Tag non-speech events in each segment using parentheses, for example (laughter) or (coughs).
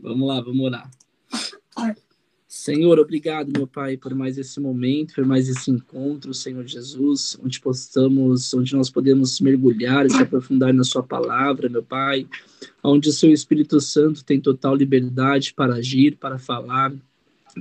Vamos lá, vamos orar. Senhor, obrigado, meu Pai, por mais esse momento, por mais esse encontro, Senhor Jesus, onde possamos, onde nós podemos mergulhar e se aprofundar na Sua palavra, meu Pai, onde o Seu Espírito Santo tem total liberdade para agir, para falar,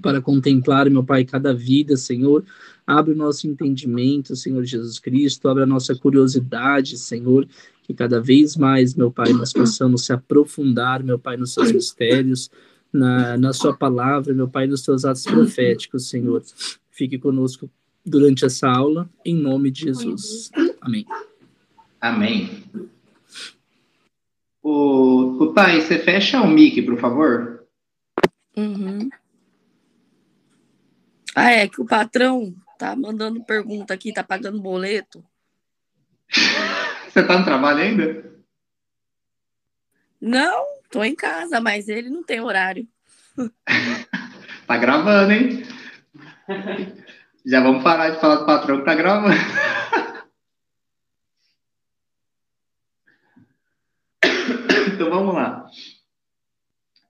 para contemplar, meu Pai, cada vida, Senhor. Abre o nosso entendimento, Senhor Jesus Cristo, abre a nossa curiosidade, Senhor, que cada vez mais, meu Pai, nós possamos se aprofundar, meu Pai, nos seus mistérios, na, na sua palavra, meu Pai, nos seus atos proféticos, Senhor. Fique conosco durante essa aula, em nome de Jesus. Amém. Amém. O, o Thay, você fecha o mic, por favor? Uhum. Ah, é que o patrão tá mandando pergunta aqui, tá pagando boleto. Você tá no trabalho ainda? Não, tô em casa, mas ele não tem horário. (laughs) tá gravando, hein? Já vamos parar de falar do patrão que tá gravando. (coughs) então vamos lá.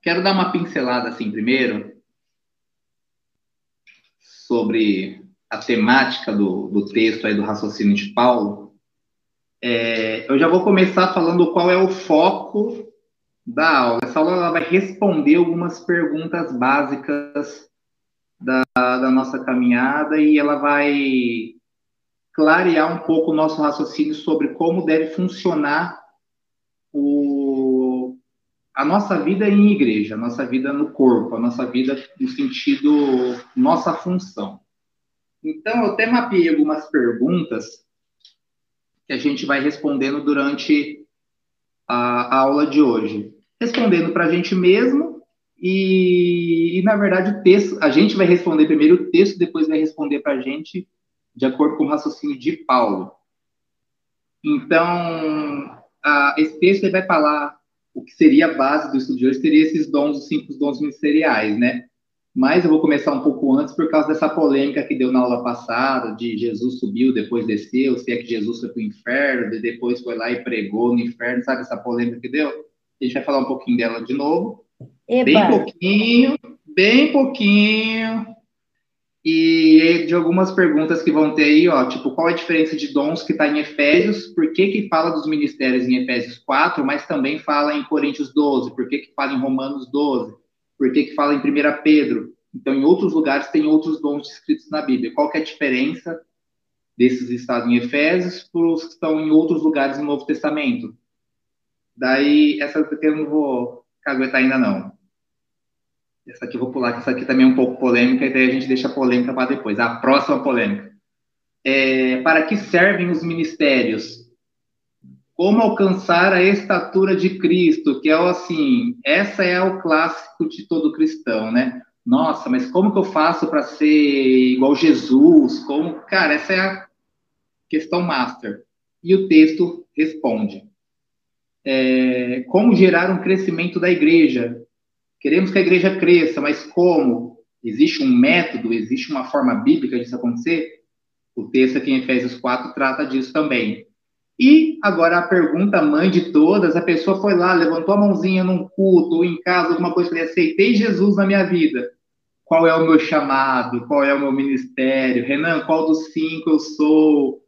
Quero dar uma pincelada assim primeiro sobre a temática do, do texto aí do raciocínio de Paulo. É, eu já vou começar falando qual é o foco da aula. Essa aula vai responder algumas perguntas básicas da, da nossa caminhada e ela vai clarear um pouco o nosso raciocínio sobre como deve funcionar o, a nossa vida em igreja, a nossa vida no corpo, a nossa vida no sentido, nossa função. Então, eu até mapeei algumas perguntas que a gente vai respondendo durante a, a aula de hoje respondendo para a gente mesmo e, e, na verdade, o texto, a gente vai responder primeiro o texto, depois vai responder para a gente de acordo com o raciocínio de Paulo. Então, a, esse texto vai falar o que seria a base do estudo de hoje, seria esses dons, os cinco dons ministeriais, né? Mas eu vou começar um pouco antes por causa dessa polêmica que deu na aula passada, de Jesus subiu, depois desceu, se é que Jesus foi para o inferno, depois foi lá e pregou no inferno, sabe essa polêmica que deu? A gente vai falar um pouquinho dela de novo. Eba. Bem pouquinho, bem pouquinho. E de algumas perguntas que vão ter aí, ó, tipo, qual a diferença de dons que está em Efésios? Por que que fala dos ministérios em Efésios 4, mas também fala em Coríntios 12? Por que que fala em Romanos 12? Por que que fala em 1 Pedro? Então, em outros lugares tem outros dons descritos na Bíblia. Qual que é a diferença desses estados em Efésios para os que estão em outros lugares no Novo Testamento? Daí, essa eu não vou caguetar ainda não. Essa aqui eu vou pular, que essa aqui também é um pouco polêmica, e daí a gente deixa a polêmica para depois. A próxima polêmica. É, para que servem os ministérios? Como alcançar a estatura de Cristo? Que é o assim, essa é o clássico de todo cristão, né? Nossa, mas como que eu faço para ser igual Jesus? Como, cara, essa é a questão master. E o texto responde é, como gerar um crescimento da igreja. Queremos que a igreja cresça, mas como? Existe um método, existe uma forma bíblica disso acontecer? O texto aqui em Efésios 4 trata disso também. E agora a pergunta mãe de todas, a pessoa foi lá, levantou a mãozinha num culto ou em casa, alguma coisa, falei, aceitei Jesus na minha vida. Qual é o meu chamado? Qual é o meu ministério? Renan, qual dos cinco eu sou?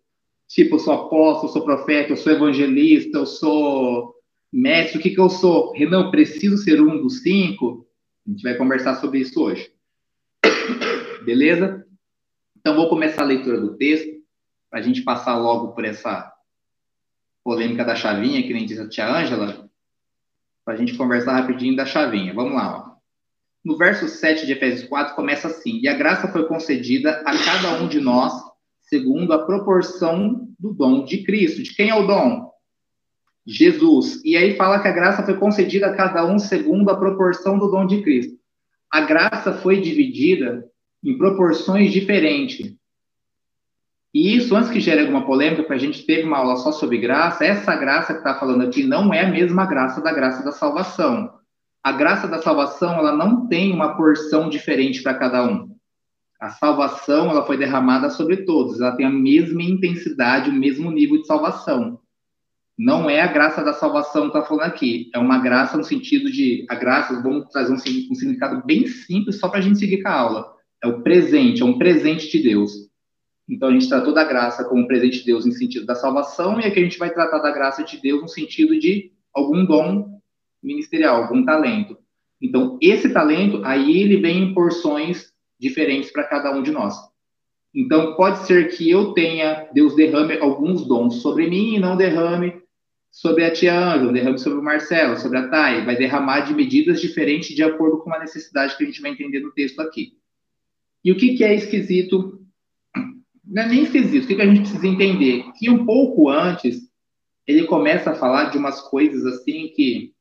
Tipo, eu sou apóstolo, eu sou profeta, eu sou evangelista, eu sou mestre, o que, que eu sou? Renan, preciso ser um dos cinco? A gente vai conversar sobre isso hoje. (coughs) Beleza? Então, vou começar a leitura do texto, para a gente passar logo por essa polêmica da chavinha, que nem diz a tia Ângela, para a gente conversar rapidinho da chavinha. Vamos lá, ó. No verso 7 de Efésios 4, começa assim: E a graça foi concedida a cada um de nós segundo a proporção do dom de Cristo. De quem é o dom? Jesus. E aí fala que a graça foi concedida a cada um segundo a proporção do dom de Cristo. A graça foi dividida em proporções diferentes. E isso, antes que gere alguma polêmica, porque a gente teve uma aula só sobre graça, essa graça que está falando aqui não é a mesma graça da graça da salvação. A graça da salvação, ela não tem uma porção diferente para cada um. A salvação ela foi derramada sobre todos, ela tem a mesma intensidade, o mesmo nível de salvação. Não é a graça da salvação que está falando aqui. É uma graça no sentido de a graça, vamos trazer um, um significado bem simples só para a gente seguir com a aula. É o presente, é um presente de Deus. Então a gente tratou da graça como um presente de Deus no sentido da salvação, e aqui a gente vai tratar da graça de Deus no sentido de algum dom ministerial, algum talento. Então, esse talento, aí ele vem em porções diferentes para cada um de nós. Então, pode ser que eu tenha, Deus derrame alguns dons sobre mim e não derrame sobre a tia Ângela, derrame sobre o Marcelo, sobre a Thay, vai derramar de medidas diferentes de acordo com a necessidade que a gente vai entender no texto aqui. E o que, que é esquisito? Não é nem esquisito, o que, que a gente precisa entender? Que um pouco antes, ele começa a falar de umas coisas assim que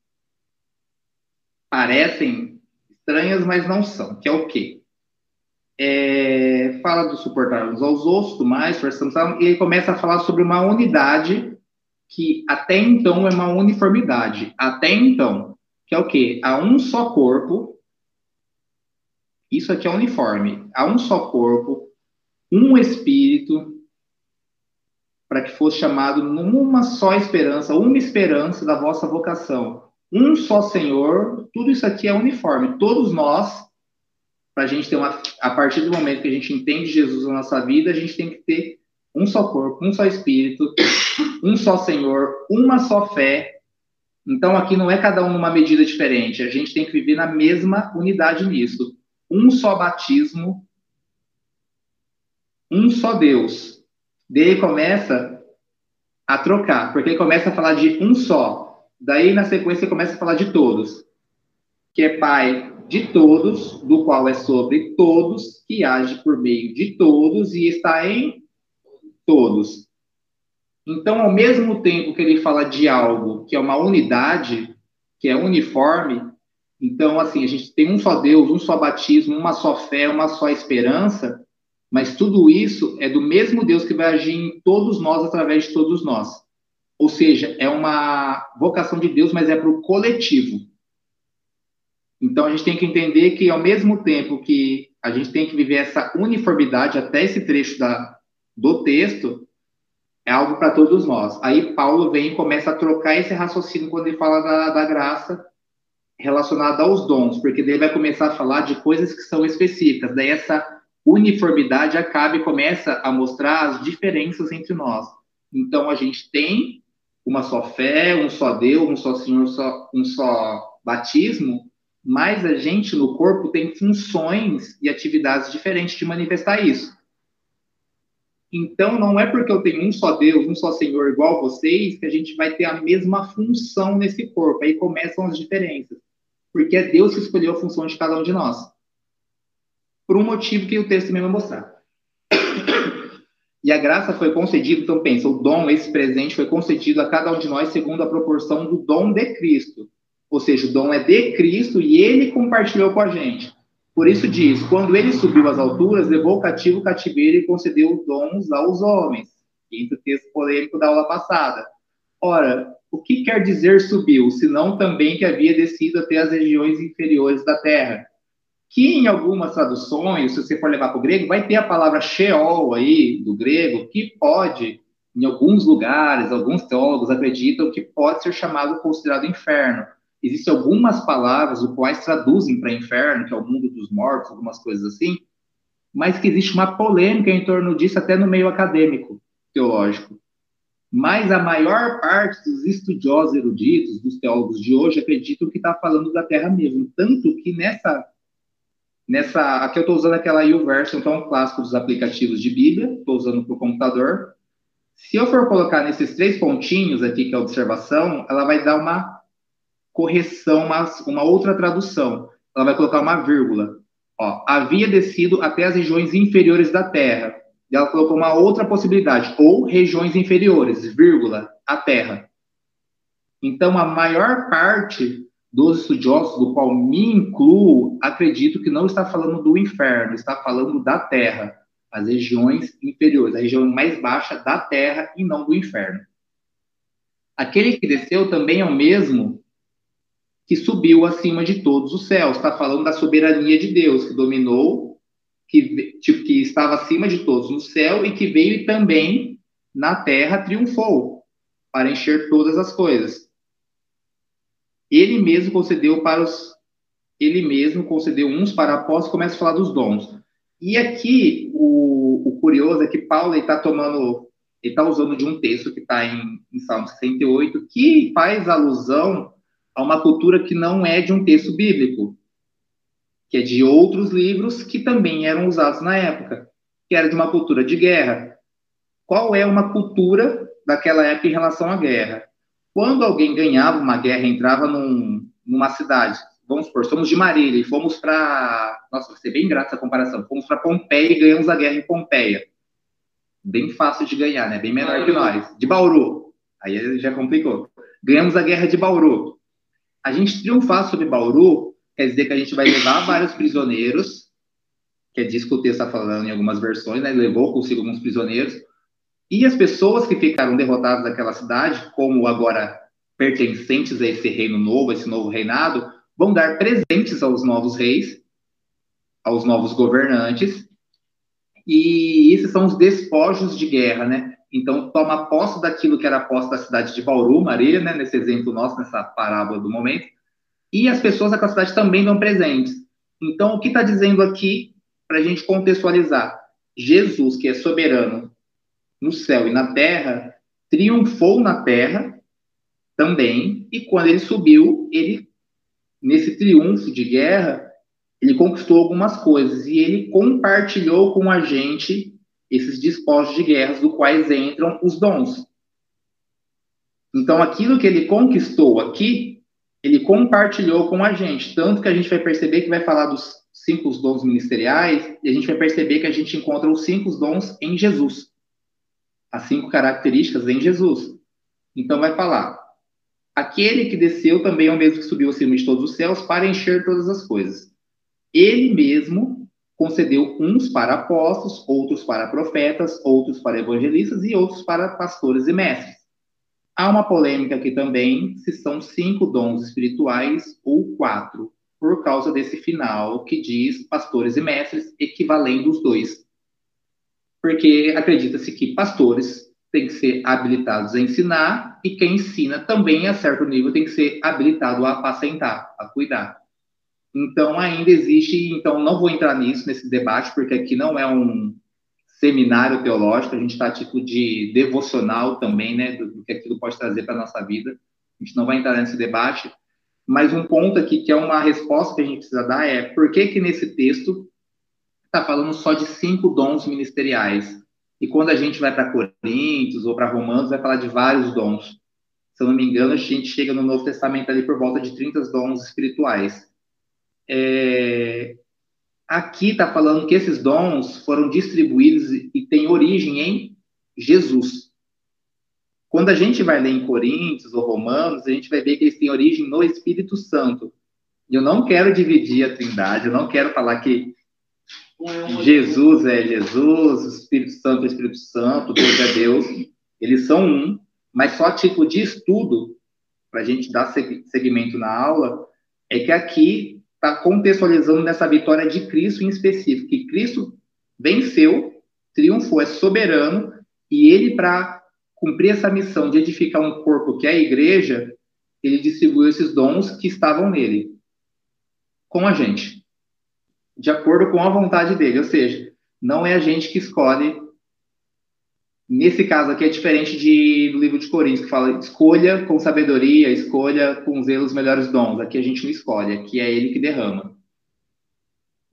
parecem estranhas, mas não são, que é o quê? É, fala do suportar uns aos outros, mais, e ele começa a falar sobre uma unidade que até então é uma uniformidade. Até então, que é o quê? Há um só corpo, isso aqui é uniforme, há um só corpo, um espírito, para que fosse chamado numa só esperança, uma esperança da vossa vocação. Um só Senhor, tudo isso aqui é uniforme. Todos nós, para a gente ter uma. A partir do momento que a gente entende Jesus na nossa vida, a gente tem que ter um só corpo, um só espírito, um só Senhor, uma só fé. Então aqui não é cada um numa medida diferente, a gente tem que viver na mesma unidade nisso. Um só batismo, um só Deus. Daí começa a trocar, porque ele começa a falar de um só. Daí na sequência começa a falar de todos, que é Pai de todos, do qual é sobre todos, que age por meio de todos e está em todos. Então, ao mesmo tempo que ele fala de algo que é uma unidade, que é uniforme, então, assim, a gente tem um só Deus, um só batismo, uma só fé, uma só esperança, mas tudo isso é do mesmo Deus que vai agir em todos nós, através de todos nós. Ou seja, é uma vocação de Deus, mas é para o coletivo. Então, a gente tem que entender que, ao mesmo tempo que a gente tem que viver essa uniformidade, até esse trecho da, do texto, é algo para todos nós. Aí Paulo vem e começa a trocar esse raciocínio quando ele fala da, da graça relacionada aos dons, porque ele vai começar a falar de coisas que são específicas. Daí essa uniformidade acaba e começa a mostrar as diferenças entre nós. Então a gente tem uma só fé, um só Deus, um só Senhor, só, um só batismo, mas a gente no corpo tem funções e atividades diferentes de manifestar isso. Então, não é porque eu tenho um só Deus, um só Senhor igual vocês, que a gente vai ter a mesma função nesse corpo. Aí começam as diferenças. Porque é Deus que escolheu a função de cada um de nós. Por um motivo que o texto também vai mostrar. E a graça foi concedida, então pensa, o dom, esse presente, foi concedido a cada um de nós segundo a proporção do dom de Cristo. Ou seja, o dom é de Cristo e ele compartilhou com a gente. Por isso diz: quando ele subiu às alturas, levou o cativo o cativeiro e concedeu dons aos homens. Quinto texto polêmico da aula passada. Ora, o que quer dizer subiu, senão também que havia descido até as regiões inferiores da terra? Que em algumas traduções, se você for levar para o grego, vai ter a palavra Sheol aí, do grego, que pode, em alguns lugares, alguns teólogos acreditam que pode ser chamado, considerado inferno existem algumas palavras o quais traduzem para inferno, que é o mundo dos mortos, algumas coisas assim, mas que existe uma polêmica em torno disso até no meio acadêmico, teológico. Mas a maior parte dos estudiosos eruditos, dos teólogos de hoje, acreditam que está falando da Terra mesmo. Tanto que nessa. nessa aqui eu estou usando aquela YouVersion, que é um clássico dos aplicativos de Bíblia, estou usando para o computador. Se eu for colocar nesses três pontinhos aqui, que é a observação, ela vai dar uma correção, uma, uma outra tradução. Ela vai colocar uma vírgula. Ó, havia descido até as regiões inferiores da Terra. E ela colocou uma outra possibilidade, ou regiões inferiores, vírgula, a Terra. Então, a maior parte dos estudiosos, do qual me incluo, acredito que não está falando do inferno, está falando da Terra, as regiões inferiores, a região mais baixa da Terra e não do inferno. Aquele que desceu também é o mesmo que subiu acima de todos os céus. Está falando da soberania de Deus, que dominou, que, tipo, que estava acima de todos no céu e que veio e também na terra triunfou. para encher todas as coisas. Ele mesmo concedeu para os ele mesmo concedeu uns para apóstolos, começa a falar dos dons. E aqui o, o curioso é que Paulo está tomando, ele está usando de um texto que está em, em Salmo 68, que faz alusão a uma cultura que não é de um texto bíblico, que é de outros livros que também eram usados na época, que era de uma cultura de guerra. Qual é uma cultura daquela época em relação à guerra? Quando alguém ganhava uma guerra, entrava num, numa cidade, vamos supor, somos de Marília e fomos para. Nossa, vai ser bem grato essa comparação. Fomos para Pompeia e ganhamos a guerra em Pompeia. Bem fácil de ganhar, né? Bem menor que nós. De Bauru. Aí já complicou. Ganhamos a guerra de Bauru. A gente triunfar sobre Bauru quer dizer que a gente vai levar vários prisioneiros, que é disso que o texto está falando em algumas versões, né? Levou consigo alguns prisioneiros. E as pessoas que ficaram derrotadas naquela cidade, como agora pertencentes a esse reino novo, a esse novo reinado, vão dar presentes aos novos reis, aos novos governantes, e esses são os despojos de guerra, né? Então, toma posse daquilo que era posse da cidade de Bauru, Maria, né? Nesse exemplo nosso, nessa parábola do momento. E as pessoas daquela cidade também dão presentes. Então, o que está dizendo aqui, para a gente contextualizar? Jesus, que é soberano no céu e na terra, triunfou na terra também, e quando ele subiu, ele nesse triunfo de guerra, ele conquistou algumas coisas e ele compartilhou com a gente esses despojos de guerras, do quais entram os dons. Então, aquilo que ele conquistou aqui, ele compartilhou com a gente, tanto que a gente vai perceber que vai falar dos cinco dons ministeriais e a gente vai perceber que a gente encontra os cinco dons em Jesus. As cinco características em Jesus. Então, vai falar Aquele que desceu também é o mesmo que subiu acima de todos os céus para encher todas as coisas. Ele mesmo concedeu uns para apóstolos, outros para profetas, outros para evangelistas e outros para pastores e mestres. Há uma polêmica aqui também se são cinco dons espirituais ou quatro, por causa desse final que diz pastores e mestres, equivalendo os dois. Porque acredita-se que pastores tem que ser habilitados a ensinar e quem ensina também, a certo nível, tem que ser habilitado a apacentar, a cuidar. Então, ainda existe, então não vou entrar nisso, nesse debate, porque aqui não é um seminário teológico, a gente está título de devocional também, né, do, do que aquilo pode trazer para a nossa vida. A gente não vai entrar nesse debate, mas um ponto aqui que é uma resposta que a gente precisa dar é por que que nesse texto está falando só de cinco dons ministeriais? E quando a gente vai para Coríntios ou para Romanos, vai falar de vários dons. Se eu não me engano, a gente chega no Novo Testamento ali por volta de 30 dons espirituais. É... Aqui está falando que esses dons foram distribuídos e têm origem em Jesus. Quando a gente vai ler em Coríntios ou Romanos, a gente vai ver que eles têm origem no Espírito Santo. E eu não quero dividir a trindade, eu não quero falar que Jesus é Jesus, o Espírito Santo é Espírito Santo, Deus é Deus. Eles são um, mas só tipo de estudo, para a gente dar segmento na aula, é que aqui está contextualizando nessa vitória de Cristo em específico, que Cristo venceu, triunfou, é soberano, e ele, para cumprir essa missão de edificar um corpo que é a igreja, ele distribuiu esses dons que estavam nele, com a gente de acordo com a vontade dele, ou seja, não é a gente que escolhe. Nesse caso aqui é diferente de, do livro de Coríntios, que fala escolha com sabedoria, escolha com zelo os melhores dons. Aqui a gente não escolhe, aqui é ele que derrama.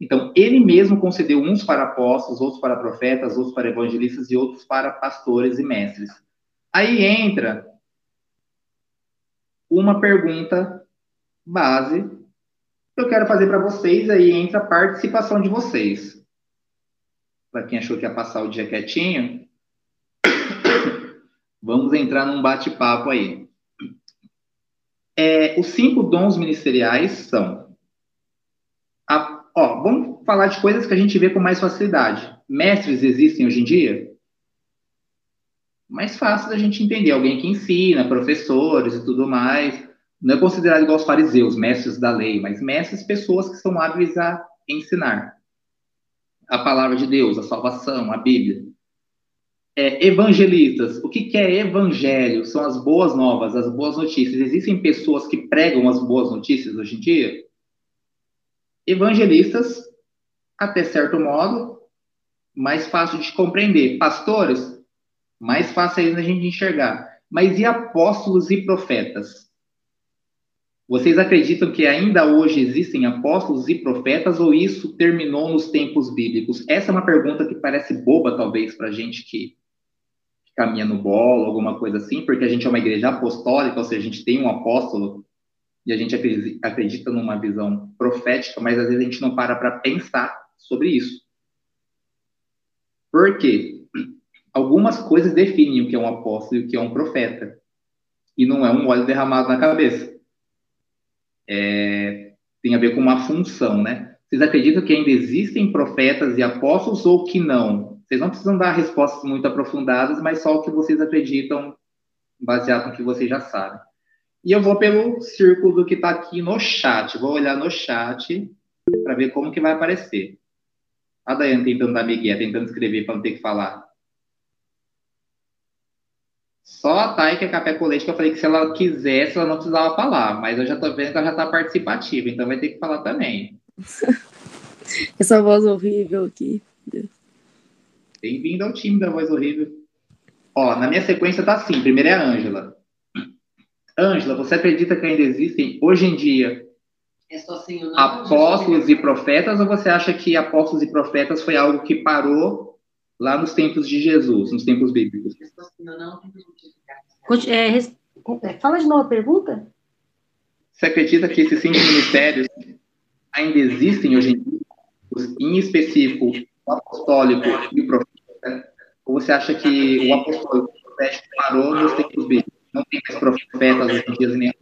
Então, ele mesmo concedeu uns para apóstolos, outros para profetas, outros para evangelistas e outros para pastores e mestres. Aí entra uma pergunta base eu quero fazer para vocês aí entra a participação de vocês. Para quem achou que ia passar o dia quietinho, vamos entrar num bate-papo aí. É, os cinco dons ministeriais são. A, ó, vamos falar de coisas que a gente vê com mais facilidade. Mestres existem hoje em dia? Mais fácil da gente entender. Alguém que ensina, professores e tudo mais não é considerado igual aos fariseus, mestres da lei, mas mestres, pessoas que são hábeis a ensinar a palavra de Deus, a salvação, a Bíblia. É, evangelistas. O que, que é evangelho? São as boas novas, as boas notícias. Existem pessoas que pregam as boas notícias hoje em dia? Evangelistas, até certo modo, mais fácil de compreender. Pastores, mais fácil ainda a gente enxergar. Mas e apóstolos e profetas? Vocês acreditam que ainda hoje existem apóstolos e profetas ou isso terminou nos tempos bíblicos? Essa é uma pergunta que parece boba, talvez, para gente que caminha no bolo, alguma coisa assim, porque a gente é uma igreja apostólica, ou seja, a gente tem um apóstolo e a gente acredita numa visão profética, mas às vezes a gente não para para pensar sobre isso. Por quê? Algumas coisas definem o que é um apóstolo e o que é um profeta. E não é um óleo derramado na cabeça. É, tem a ver com uma função, né? Vocês acreditam que ainda existem profetas e apóstolos ou que não? Vocês não precisam dar respostas muito aprofundadas, mas só o que vocês acreditam, baseado no que vocês já sabem. E eu vou pelo círculo que está aqui no chat. Vou olhar no chat para ver como que vai aparecer. A Daiane tentando dar migué, tentando escrever para não ter que falar. Só a Thay, que é café com leite, que eu falei que se ela quisesse, ela não precisava falar. Mas eu já tô vendo que ela já tá participativa, então vai ter que falar também. (laughs) Essa voz horrível aqui. Bem-vindo ao time da voz horrível. Ó, na minha sequência tá assim. Primeiro é a Ângela. Ângela, você acredita que ainda existem, hoje em dia, é assim, apóstolos e profetas, ou você acha que apóstolos e profetas foi algo que parou lá nos tempos de Jesus, nos tempos bíblicos? É, é, fala de novo a pergunta. Você acredita que esses cinco ministérios ainda existem hoje em dia, em específico o apostólico e o profeta? Ou você acha que o apostólico e o profético parou nos tempos bíblicos? Não tem mais profetas hoje em dia nem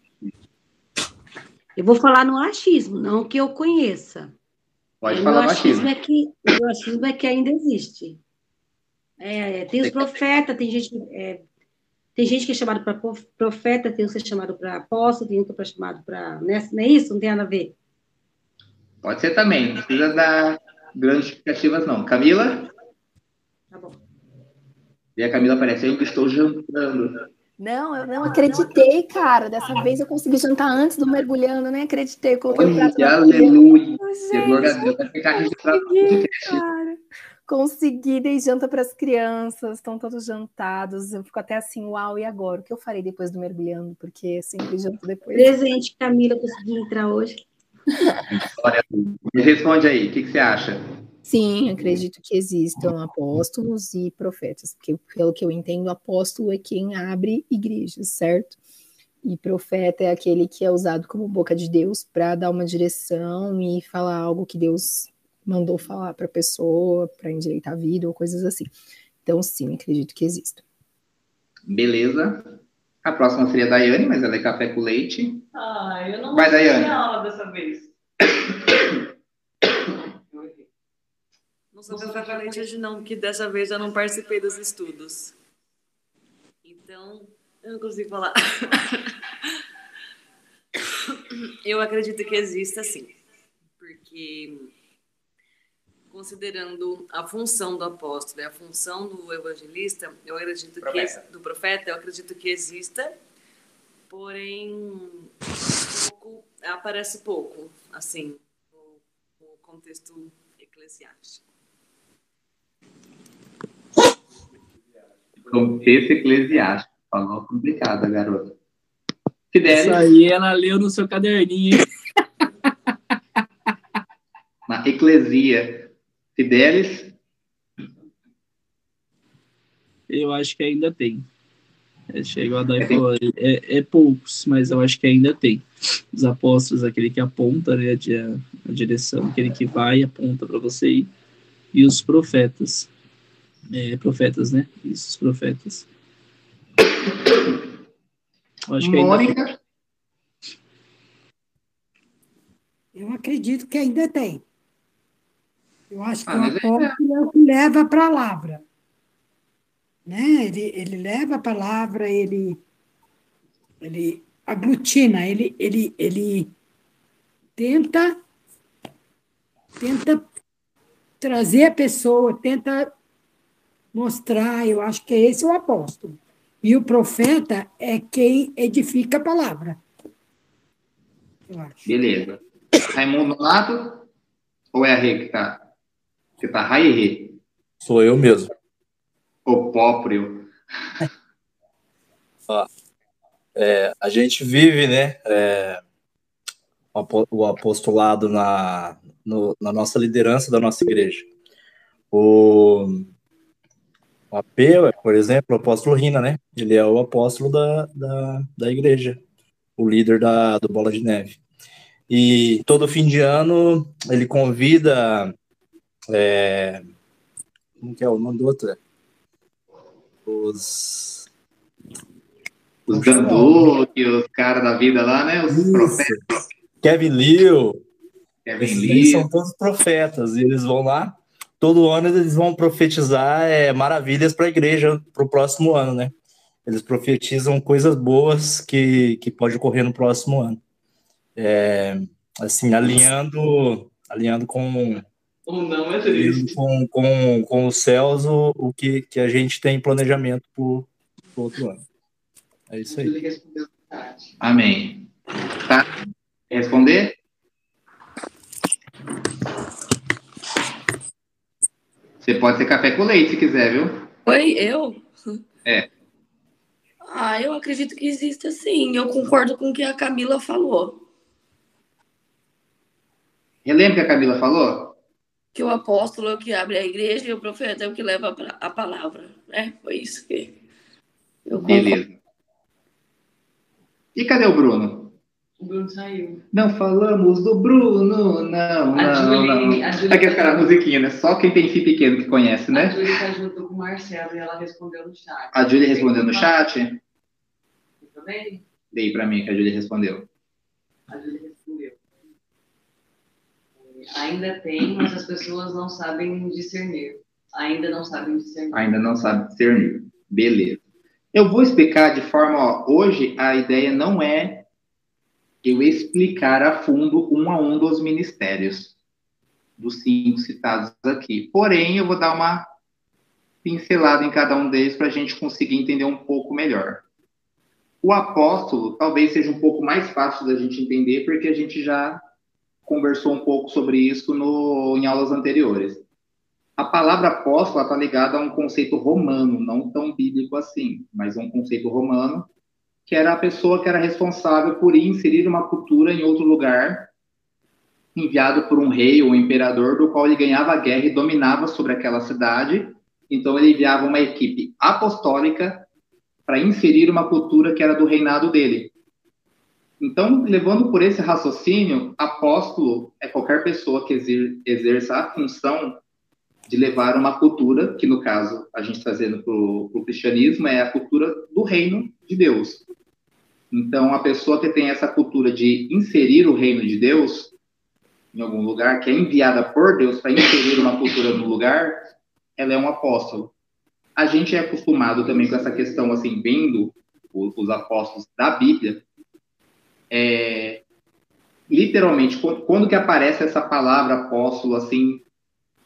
eu vou falar no achismo, não que eu conheça. Pode falar no achismo. É que, o achismo é que ainda existe. É, é tem os profetas, tem gente, é, tem gente que é chamado para profeta, tem uns que é chamado para apóstolo, tem outro que é chamado para. Né? Não é isso? Não tem nada a ver. Pode ser também, não precisa dar grandes justificativas, não. Camila? Tá bom. E a Camila aparece, eu estou jantando. Não, eu não acreditei, cara. Dessa vez eu consegui jantar antes do mergulhando, nem acreditei. Coloquei o prato aleluia. Consegui, cara. Consegui, dei janta para as crianças, estão todos jantados. Eu fico até assim, uau, e agora? O que eu farei depois do mergulhando? Porque sempre janto depois. Presente, Camila, consegui entrar hoje. Me responde aí, o que, que você acha? Sim, acredito que existam apóstolos e profetas, porque pelo que eu entendo, apóstolo é quem abre igrejas, certo? E profeta é aquele que é usado como boca de Deus para dar uma direção e falar algo que Deus mandou falar para a pessoa, para endireitar a vida ou coisas assim. Então, sim, acredito que exista. Beleza. A próxima seria a Daiane, mas ela é café com leite. Ah, eu não Vai, Daiane. aula dessa vez. sou exatamente hoje não, porque dessa vez eu não participei dos estudos. Então, eu não consigo falar. eu acredito que exista sim, porque considerando a função do apóstolo e a função do evangelista, eu acredito profeta. que do profeta, eu acredito que exista, porém pouco, aparece pouco, assim, no, no contexto eclesiástico. Contexto eclesiástico. Falou complicada, garota. Fidelis. Isso aí ela leu no seu caderninho. (laughs) Na eclesia. Fidelis. Eu acho que ainda tem. É, chegou a dar é, falou, é, é, poucos, mas eu acho que ainda tem. Os apóstolos, aquele que aponta né, a, a direção, aquele que vai e aponta para você ir. E os profetas é, profetas, né? Isso, os profetas. Acho que Mônica? Eu acredito que ainda tem. Eu acho que ah, o apóstolo é o que leva a palavra. Né? Ele, ele leva a palavra, ele, ele aglutina, ele, ele, ele tenta, tenta trazer a pessoa, tenta mostrar, eu acho que esse é o apóstolo. E o profeta é quem edifica a palavra. Beleza. Raimundo Nonato? Ou é a Rê que tá? Que tá Rai Rê? Sou eu mesmo. O próprio. (laughs) É, a gente vive, né? É, o apostolado na, no, na nossa liderança da nossa igreja. O, o AP, por exemplo, o apóstolo Rina, né? Ele é o apóstolo da, da, da igreja, o líder da, do Bola de Neve. E todo fim de ano ele convida. É, como que é o nome do outro? Os. Os Ganduque, os caras da vida lá, né? Os Isso. profetas. Kevin Liu. Kevin Liu. são todos profetas. E eles vão lá. Todo ano eles vão profetizar é, maravilhas para a igreja para o próximo ano, né? Eles profetizam coisas boas que, que pode ocorrer no próximo ano é, assim, alinhando, alinhando com ou não é triste. Com, com, com os céus o, o que, que a gente tem planejamento para o outro ano. É isso aí. Amém. Tá? Responder? Você pode ser café com leite se quiser, viu? Oi, eu? É. Ah, eu acredito que existe sim. Eu concordo com o que a Camila falou. Relembra o que a Camila falou? Que o apóstolo é o que abre a igreja e o profeta é o que leva a palavra. Né? Foi isso que eu Beleza. E cadê o Bruno? O Bruno saiu. Não falamos do Bruno, não, a não, Julie, não. A Julie Aqui tá... a musiquinha, né? Só quem tem filho pequeno que conhece, né? A Julie tá junto com o Marcelo e ela respondeu no chat. A Julie respondeu no chat? Também? Dei pra mim que a Julie respondeu. A Julie Ainda tem, mas as pessoas não sabem discernir. Ainda não sabem discernir. Ainda não sabem discernir. Beleza. Eu vou explicar de forma. Ó, hoje a ideia não é eu explicar a fundo um a um dos ministérios, dos cinco citados aqui. Porém, eu vou dar uma pincelada em cada um deles para a gente conseguir entender um pouco melhor. O apóstolo talvez seja um pouco mais fácil da gente entender, porque a gente já conversou um pouco sobre isso no, em aulas anteriores. A palavra apóstolo está ligada a um conceito romano, não tão bíblico assim, mas um conceito romano, que era a pessoa que era responsável por inserir uma cultura em outro lugar, enviado por um rei ou um imperador, do qual ele ganhava a guerra e dominava sobre aquela cidade. Então ele enviava uma equipe apostólica para inserir uma cultura que era do reinado dele. Então, levando por esse raciocínio, apóstolo é qualquer pessoa que exerça a função de levar uma cultura, que no caso a gente trazendo para o cristianismo, é a cultura do reino de Deus. Então, a pessoa que tem essa cultura de inserir o reino de Deus em algum lugar, que é enviada por Deus para inserir uma cultura no lugar, ela é um apóstolo. A gente é acostumado também com essa questão, assim, vendo os apóstolos da Bíblia, é, literalmente, quando, quando, que aparece essa palavra apóstolo, assim,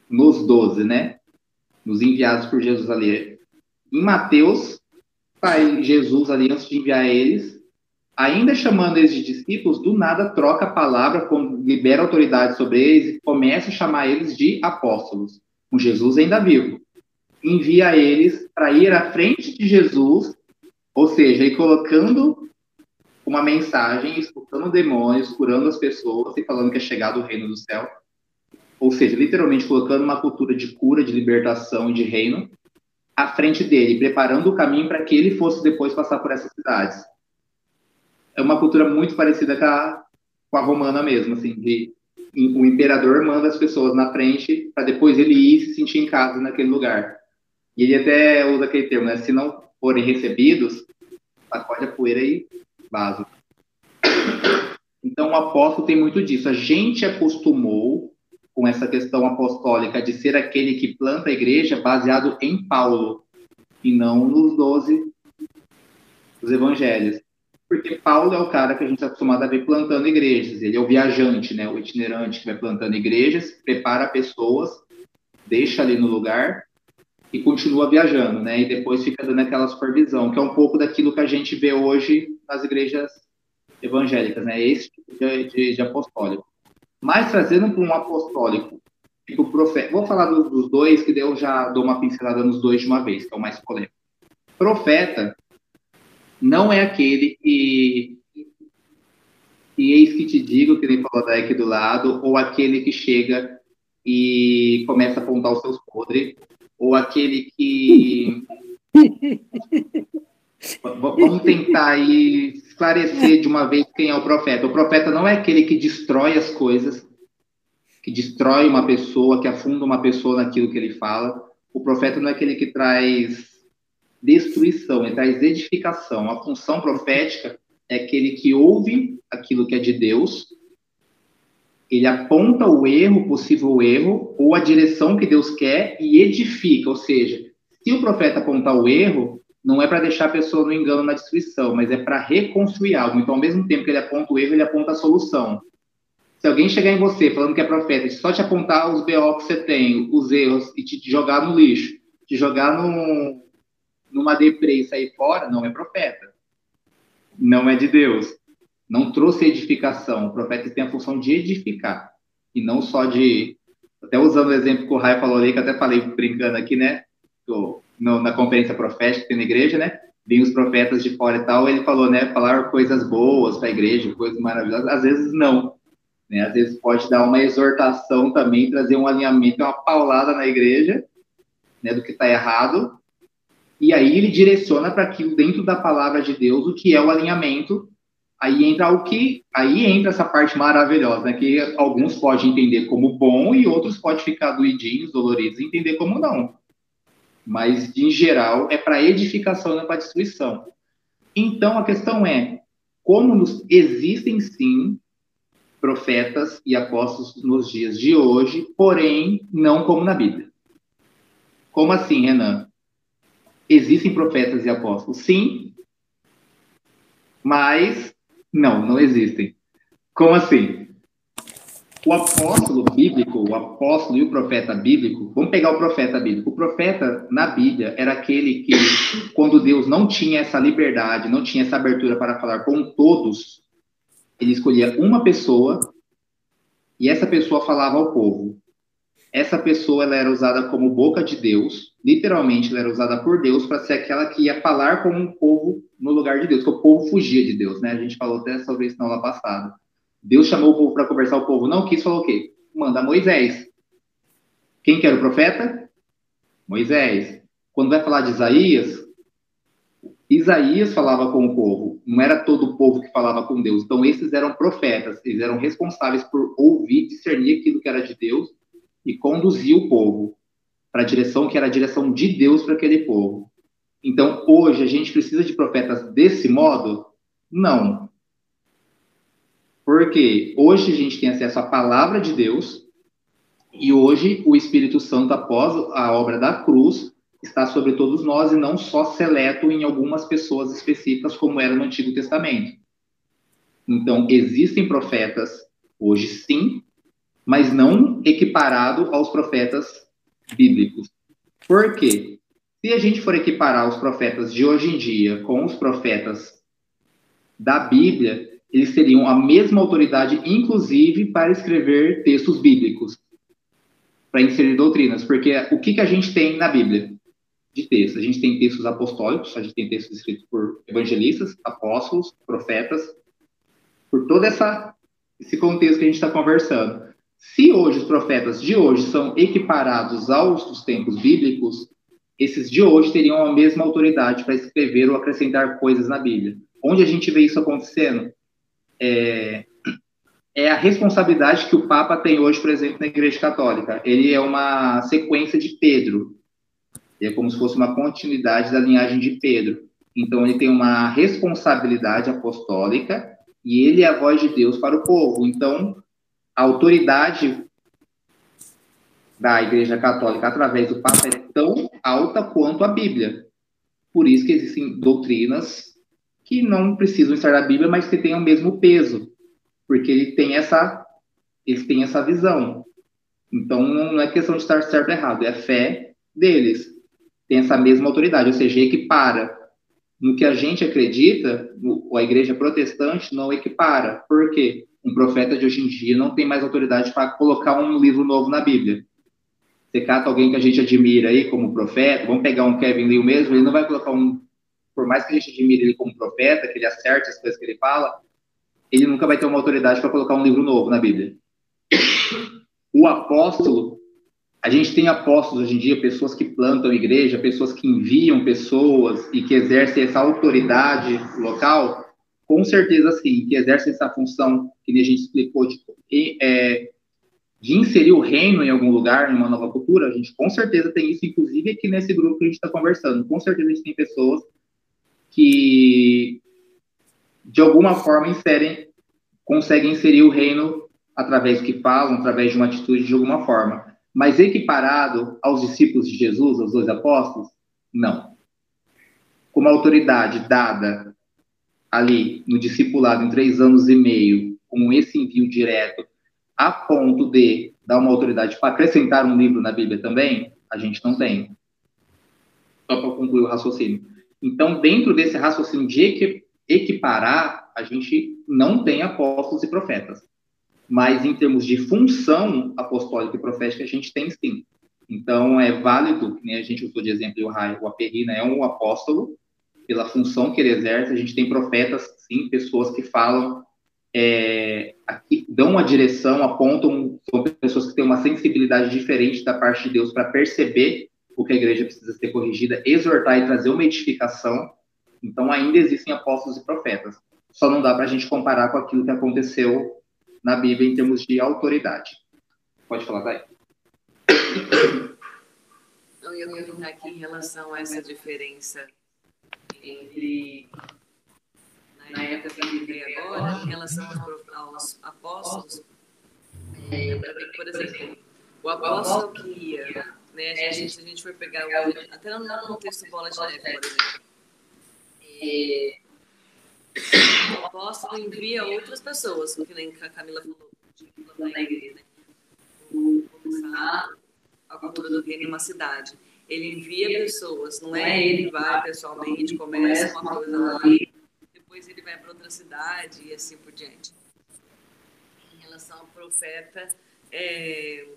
nos doze, né? Nos enviados por Jesus ali. Em Mateus, tá Jesus ali, antes de enviar eles, ainda chamando eles de discípulos, do nada troca a palavra, libera autoridade sobre eles e começa a chamar eles de apóstolos, com Jesus ainda vivo. Envia eles para ir à frente de Jesus, ou seja, e colocando uma mensagem expulsando demônios, curando as pessoas e falando que é chegado o reino do céu. Ou seja, literalmente colocando uma cultura de cura, de libertação de reino à frente dele, preparando o caminho para que ele fosse depois passar por essas cidades. É uma cultura muito parecida com a, com a romana mesmo, assim, de o imperador manda as pessoas na frente para depois ele ir se sentir em casa naquele lugar. E ele até usa aquele termo, né? Se não forem recebidos, sacode a poeira e básico. Então, o apóstolo tem muito disso. A gente acostumou com essa questão apostólica de ser aquele que planta a igreja baseado em Paulo e não nos doze dos evangelhos. Porque Paulo é o cara que a gente está acostumado a ver plantando igrejas. Ele é o viajante, né? o itinerante que vai plantando igrejas, prepara pessoas, deixa ali no lugar e continua viajando, né? E depois fica dando aquela supervisão, que é um pouco daquilo que a gente vê hoje nas igrejas evangélicas, né? Esse tipo de, de, de apostólico. Mas trazendo para um apostólico, tipo profeta, vou falar dos, dos dois, que eu já dou uma pincelada nos dois de uma vez, que é o mais polêmico. Profeta não é aquele que e eis que te digo, que nem falou daí aqui do lado, ou aquele que chega e começa a apontar os seus podres, ou aquele que. (laughs) Vamos tentar aí esclarecer de uma vez quem é o profeta. O profeta não é aquele que destrói as coisas, que destrói uma pessoa, que afunda uma pessoa naquilo que ele fala. O profeta não é aquele que traz destruição, ele traz edificação. A função profética é aquele que ouve aquilo que é de Deus, ele aponta o erro, possível erro, ou a direção que Deus quer e edifica. Ou seja, se o profeta apontar o erro, não é para deixar a pessoa no engano na destruição, mas é para reconstruir algo. Então, ao mesmo tempo que ele aponta o erro, ele aponta a solução. Se alguém chegar em você falando que é profeta e só te apontar os BO que você tem, os erros, e te jogar no lixo, te jogar numa deprê e sair fora, não é profeta não é de Deus. Não trouxe edificação. O profeta tem a função de edificar e não só de. Até usando o exemplo que o Rai falou ali, que até falei brincando aqui, né? Na conferência profética que tem na igreja, né? Vêm os profetas de fora e tal, ele falou, né? Falar coisas boas para a igreja, coisas maravilhosas. Às vezes não. Né? Às vezes pode dar uma exortação também, trazer um alinhamento, uma paulada na igreja, né? Do que está errado, e aí ele direciona para aquilo dentro da palavra de Deus, o que é o alinhamento. Aí entra o que, aí entra essa parte maravilhosa, né, que alguns podem entender como bom e outros podem ficar doidinhos, doloridos, e entender como não. Mas em geral é para edificação, não é para destruição. Então a questão é como nos, existem sim profetas e apóstolos nos dias de hoje, porém não como na Bíblia. Como assim, Renan? Existem profetas e apóstolos? Sim. Mas não, não existem. Como assim? O apóstolo bíblico, o apóstolo e o profeta bíblico, vamos pegar o profeta bíblico. O profeta na Bíblia era aquele que, quando Deus não tinha essa liberdade, não tinha essa abertura para falar com todos, ele escolhia uma pessoa e essa pessoa falava ao povo essa pessoa ela era usada como boca de Deus, literalmente ela era usada por Deus para ser aquela que ia falar com o povo no lugar de Deus, que o povo fugia de Deus, né? A gente falou até sobre isso na aula passada. Deus chamou o povo para conversar, o povo não quis, falou o quê? Manda Moisés. Quem que era o profeta? Moisés. Quando vai falar de Isaías, Isaías falava com o povo, não era todo o povo que falava com Deus. Então, esses eram profetas, eles eram responsáveis por ouvir, discernir aquilo que era de Deus e conduzir o povo para a direção que era a direção de Deus para aquele povo. Então, hoje, a gente precisa de profetas desse modo? Não. Porque hoje a gente tem acesso à palavra de Deus e hoje o Espírito Santo, após a obra da cruz, está sobre todos nós e não só seleto em algumas pessoas específicas, como era no Antigo Testamento. Então, existem profetas hoje, sim, mas não equiparado aos profetas bíblicos. Por quê? Se a gente for equiparar os profetas de hoje em dia com os profetas da Bíblia, eles teriam a mesma autoridade, inclusive, para escrever textos bíblicos, para inserir doutrinas. Porque o que, que a gente tem na Bíblia de textos? A gente tem textos apostólicos, a gente tem textos escritos por evangelistas, apóstolos, profetas, por todo essa, esse contexto que a gente está conversando. Se hoje os profetas de hoje são equiparados aos dos tempos bíblicos, de hoje teriam a mesma autoridade para escrever ou acrescentar coisas na Bíblia. Onde a gente vê isso acontecendo? É, é a responsabilidade que o Papa tem hoje, por exemplo, na Igreja Católica. Ele é uma sequência de Pedro. é como se fosse uma continuidade da linhagem de Pedro. Então, ele tem uma responsabilidade apostólica e ele é a voz de Deus para o povo. Então, a autoridade da Igreja Católica através do Papa é tão alta quanto a Bíblia. Por isso que existem doutrinas que não precisam estar na Bíblia, mas que têm o mesmo peso, porque ele tem essa, eles têm essa visão. Então não é questão de estar certo ou errado, é a fé deles. tem essa mesma autoridade, ou seja, equipara. No que a gente acredita, a igreja protestante não equipara. Por quê? Um profeta de hoje em dia não tem mais autoridade para colocar um livro novo na Bíblia. Você cata alguém que a gente admira aí como profeta, vamos pegar um Kevin Lee mesmo, ele não vai colocar um, por mais que a gente admire ele como profeta, que ele acerte as coisas que ele fala, ele nunca vai ter uma autoridade para colocar um livro novo na Bíblia. O apóstolo, a gente tem apóstolos hoje em dia, pessoas que plantam igreja, pessoas que enviam pessoas e que exercem essa autoridade local, com certeza sim, que exercem essa função que a gente explicou de, é, de inserir o reino em algum lugar, em uma nova cultura, a gente com certeza tem isso, inclusive aqui nesse grupo que a gente está conversando. Com certeza a gente tem pessoas que, de alguma forma, inserem, conseguem inserir o reino através do que falam, através de uma atitude de alguma forma. Mas equiparado aos discípulos de Jesus, aos dois apóstolos, não. Com uma autoridade dada ali no discipulado em três anos e meio, com esse envio direto, a ponto de dar uma autoridade para acrescentar um livro na Bíblia também, a gente não tem. Só para concluir o raciocínio. Então, dentro desse raciocínio de equiparar, a gente não tem apóstolos e profetas mas em termos de função apostólica e profética, a gente tem sim. Então, é válido, né, a gente usou de exemplo o Rai, o Aperrina é um apóstolo, pela função que ele exerce, a gente tem profetas, sim, pessoas que falam, é, dão uma direção, apontam, são pessoas que têm uma sensibilidade diferente da parte de Deus para perceber o que a igreja precisa ser corrigida, exortar e trazer uma edificação. Então, ainda existem apóstolos e profetas. Só não dá para a gente comparar com aquilo que aconteceu na Bíblia em termos de autoridade. Pode falar, Thay. Eu ia comentar aqui em relação a essa diferença entre na época que eu vivi agora, em relação aos, apóstolos, é, por exemplo, o apóstolo que ia, né, a gente, a gente foi pegar, o, até no, no texto Bola de Neve, por exemplo, é, o apóstolo envia outras pessoas, que nem a Camila falou, de plantar igreja, né? a cultura do reino em uma cidade. Ele envia pessoas, não é ele vai pessoalmente, começa uma coisa lá, depois ele vai para outra cidade e assim por diante. Em relação ao profeta, é,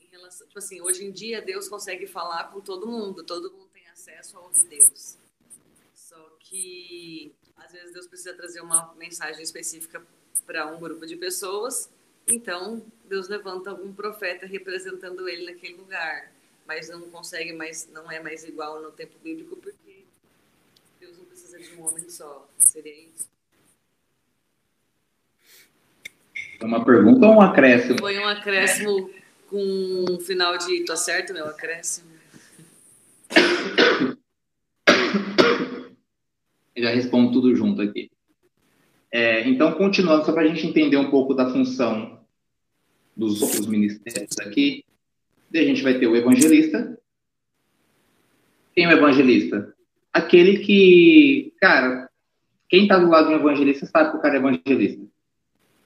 em relação, tipo assim, hoje em dia Deus consegue falar com todo mundo, todo mundo tem acesso a ouvir Deus. Só que às vezes Deus precisa trazer uma mensagem específica para um grupo de pessoas, então Deus levanta algum profeta representando ele naquele lugar, mas não consegue mais, não é mais igual no tempo bíblico porque Precisa de um homem só. Seria isso? É uma pergunta ou um acréscimo? Foi um acréscimo com um final de tô certo, meu acréscimo. já respondo tudo junto aqui. É, então, continuando, só para a gente entender um pouco da função dos outros ministérios aqui, a gente vai ter o evangelista. Quem é o evangelista? Aquele que, cara, quem está do lado de um evangelista sabe que o cara é evangelista.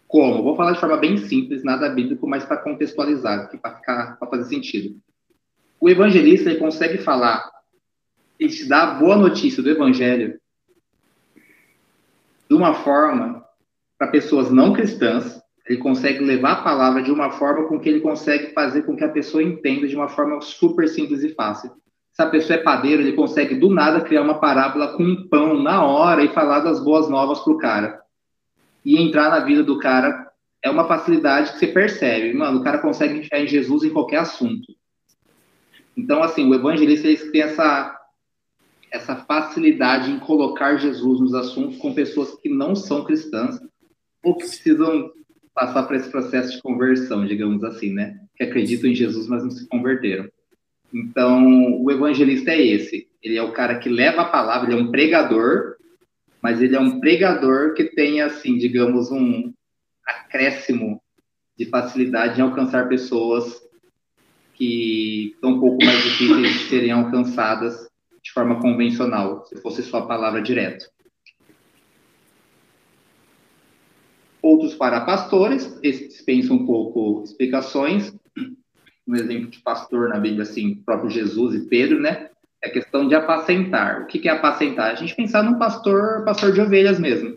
Como? Vou falar de forma bem simples, nada bíblico, mas para contextualizar, para fazer sentido. O evangelista ele consegue falar e te dar a boa notícia do evangelho de uma forma para pessoas não cristãs, ele consegue levar a palavra de uma forma com que ele consegue fazer com que a pessoa entenda de uma forma super simples e fácil. Se a pessoa é padeiro, ele consegue do nada criar uma parábola com um pão na hora e falar das boas novas para o cara. E entrar na vida do cara é uma facilidade que você percebe. Mano, o cara consegue enfiar em Jesus em qualquer assunto. Então, assim, o evangelista ele tem essa essa facilidade em colocar Jesus nos assuntos com pessoas que não são cristãs ou que precisam passar por esse processo de conversão, digamos assim, né? Que acreditam em Jesus, mas não se converteram. Então, o evangelista é esse. Ele é o cara que leva a palavra, ele é um pregador, mas ele é um pregador que tem, assim, digamos, um acréscimo de facilidade em alcançar pessoas que são um pouco mais difíceis de serem alcançadas de forma convencional, se fosse só a palavra direto. Outros para pastores, esses dispensam um pouco explicações. Um exemplo de pastor na Bíblia, assim, próprio Jesus e Pedro, né? É a questão de apacentar. O que é apacentar? A gente pensar num pastor, pastor de ovelhas mesmo,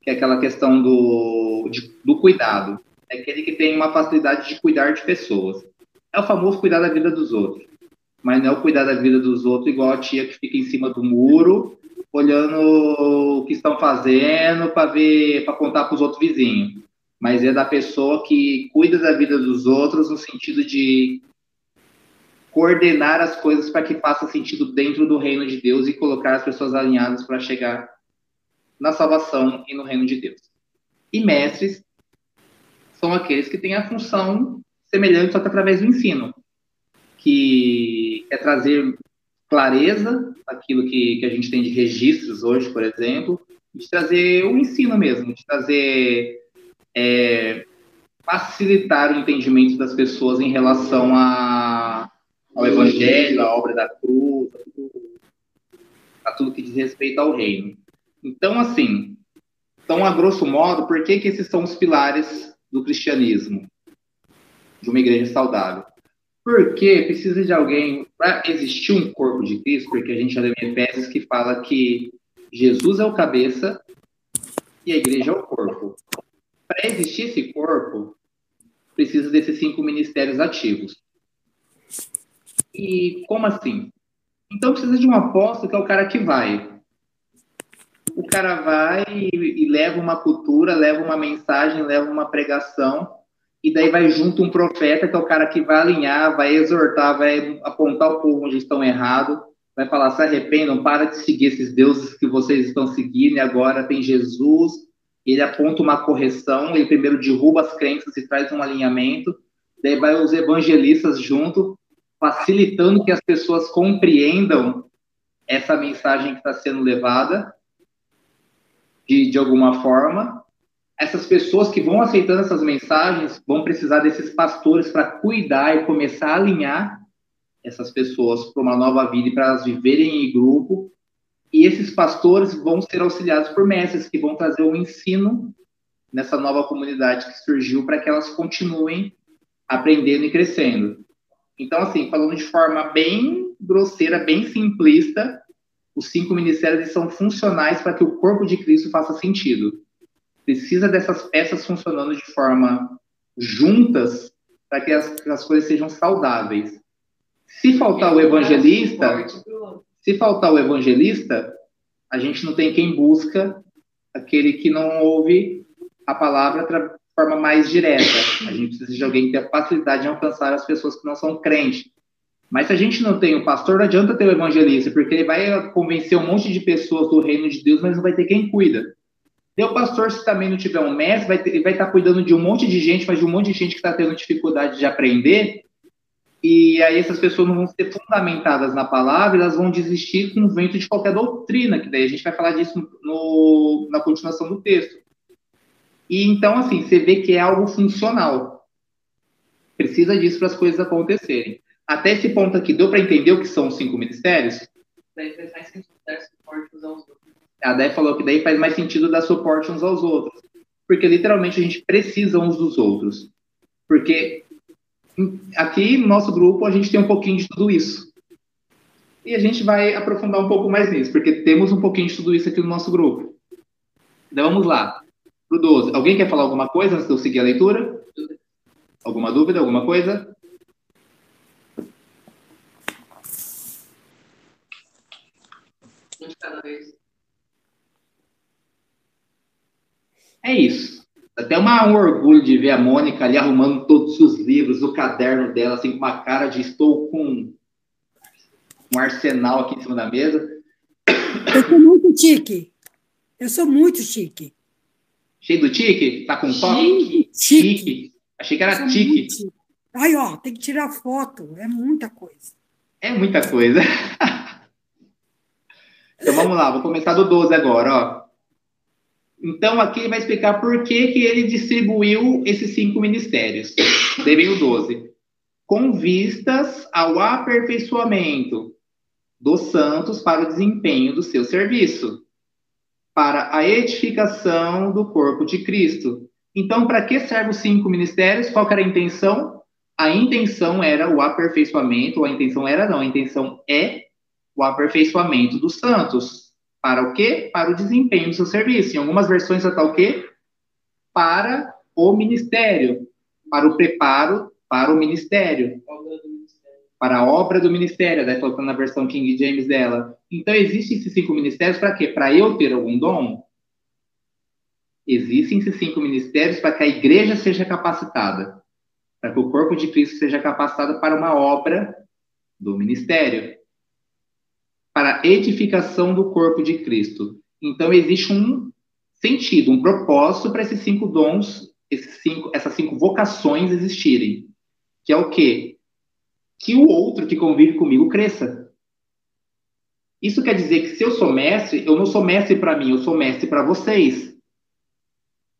que é aquela questão do, de, do cuidado. É aquele que tem uma facilidade de cuidar de pessoas. É o famoso cuidar da vida dos outros. Mas não é o cuidar da vida dos outros igual a tia que fica em cima do muro, olhando o que estão fazendo para ver, para contar para os outros vizinhos. Mas é da pessoa que cuida da vida dos outros no sentido de coordenar as coisas para que faça sentido dentro do reino de Deus e colocar as pessoas alinhadas para chegar na salvação e no reino de Deus. E mestres são aqueles que têm a função semelhante, só que através do ensino, que é trazer clareza, aquilo que, que a gente tem de registros hoje, por exemplo, de trazer o ensino mesmo, de trazer é, facilitar o entendimento das pessoas em relação a, ao Evangelho, à obra da cruz, a tudo, a tudo que diz respeito ao reino. Então, assim, então, a grosso modo, por que, que esses são os pilares do cristianismo? De uma igreja saudável. Porque precisa de alguém, para existir um corpo de Cristo, porque a gente já leu em Efésios que fala que Jesus é o cabeça e a igreja é o corpo. Para existir esse corpo, precisa desses cinco ministérios ativos. E como assim? Então precisa de um apóstolo que é o cara que vai. O cara vai e, e leva uma cultura, leva uma mensagem, leva uma pregação, e daí vai junto um profeta, que é o cara que vai alinhar, vai exortar, vai apontar o povo onde estão errados, vai falar: se arrependam, para de seguir esses deuses que vocês estão seguindo, e agora tem Jesus. Ele aponta uma correção, ele primeiro derruba as crenças e traz um alinhamento, daí vai os evangelistas junto, facilitando que as pessoas compreendam essa mensagem que está sendo levada de, de alguma forma. Essas pessoas que vão aceitando essas mensagens vão precisar desses pastores para cuidar e começar a alinhar essas pessoas para uma nova vida e para elas viverem em grupo. E esses pastores vão ser auxiliados por mestres que vão trazer o um ensino nessa nova comunidade que surgiu para que elas continuem aprendendo e crescendo. Então, assim, falando de forma bem grosseira, bem simplista, os cinco ministérios são funcionais para que o corpo de Cristo faça sentido. Precisa dessas peças funcionando de forma juntas para que as, as coisas sejam saudáveis. Se faltar o evangelista, se faltar o evangelista, a gente não tem quem busca aquele que não ouve a palavra forma mais direta. A gente precisa de alguém que tenha facilidade de alcançar as pessoas que não são crentes. Mas se a gente não tem o pastor, não adianta ter o evangelista, porque ele vai convencer um monte de pessoas do reino de Deus, mas não vai ter quem cuida. E o pastor, se também não tiver um mestre, vai, ter, vai estar cuidando de um monte de gente, mas de um monte de gente que está tendo dificuldade de aprender, e aí essas pessoas não vão ser fundamentadas na palavra, elas vão desistir com o vento de qualquer doutrina, que daí a gente vai falar disso no, na continuação do texto. E então, assim, você vê que é algo funcional. Precisa disso para as coisas acontecerem. Até esse ponto aqui, deu para entender o que são os cinco ministérios? Daí faz mais sentido dar suporte uns aos outros. A Dé falou que daí faz mais sentido dar suporte uns aos outros. Porque literalmente a gente precisa uns dos outros. Porque aqui no nosso grupo a gente tem um pouquinho de tudo isso. E a gente vai aprofundar um pouco mais nisso, porque temos um pouquinho de tudo isso aqui no nosso grupo. Então vamos lá para o 12. Alguém quer falar alguma coisa antes de eu seguir a leitura? Alguma dúvida, alguma coisa? É isso. Até uma, um orgulho de ver a Mônica ali arrumando todos os livros, o caderno dela, assim, com uma cara de estou com um arsenal aqui em cima da mesa. Eu sou muito chique. Eu sou muito chique. Cheio do tique? Tá com toque? Chique. chique. Achei que era tique. Aí, ó, tem que tirar foto. É muita coisa. É muita coisa. (laughs) então vamos lá, vou começar do 12 agora, ó. Então aqui ele vai explicar por que, que ele distribuiu esses cinco ministérios. Daí o 12. Com vistas ao aperfeiçoamento dos santos para o desempenho do seu serviço para a edificação do corpo de Cristo. Então, para que servem os cinco ministérios? Qual era a intenção? A intenção era o aperfeiçoamento, ou a intenção era não, a intenção é o aperfeiçoamento dos santos. Para o quê? Para o desempenho do seu serviço. Em algumas versões está o quê? Para o ministério. Para o preparo para o ministério. Para a obra do ministério, daí colocando na versão King James dela. Então, existem esses cinco ministérios para quê? Para eu ter algum dom? Existem esses cinco ministérios para que a igreja seja capacitada. Para que o corpo de Cristo seja capacitado para uma obra do ministério para edificação do corpo de Cristo. Então, existe um sentido, um propósito para esses cinco dons, esses cinco, essas cinco vocações existirem. Que é o quê? Que o outro que convive comigo cresça. Isso quer dizer que se eu sou mestre, eu não sou mestre para mim, eu sou mestre para vocês.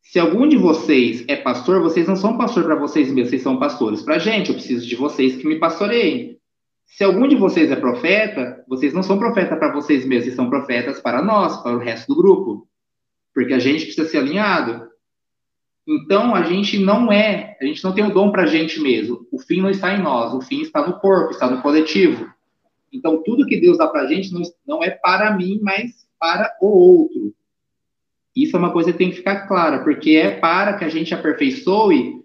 Se algum de vocês é pastor, vocês não são pastor para vocês mesmos, vocês são pastores para gente. Eu preciso de vocês que me pastoreiem. Se algum de vocês é profeta, vocês não são profeta para vocês mesmos, vocês são profetas para nós, para o resto do grupo. Porque a gente precisa ser alinhado. Então, a gente não é, a gente não tem o dom para a gente mesmo. O fim não está em nós, o fim está no corpo, está no coletivo. Então, tudo que Deus dá para a gente não é para mim, mas para o outro. Isso é uma coisa que tem que ficar clara, porque é para que a gente aperfeiçoe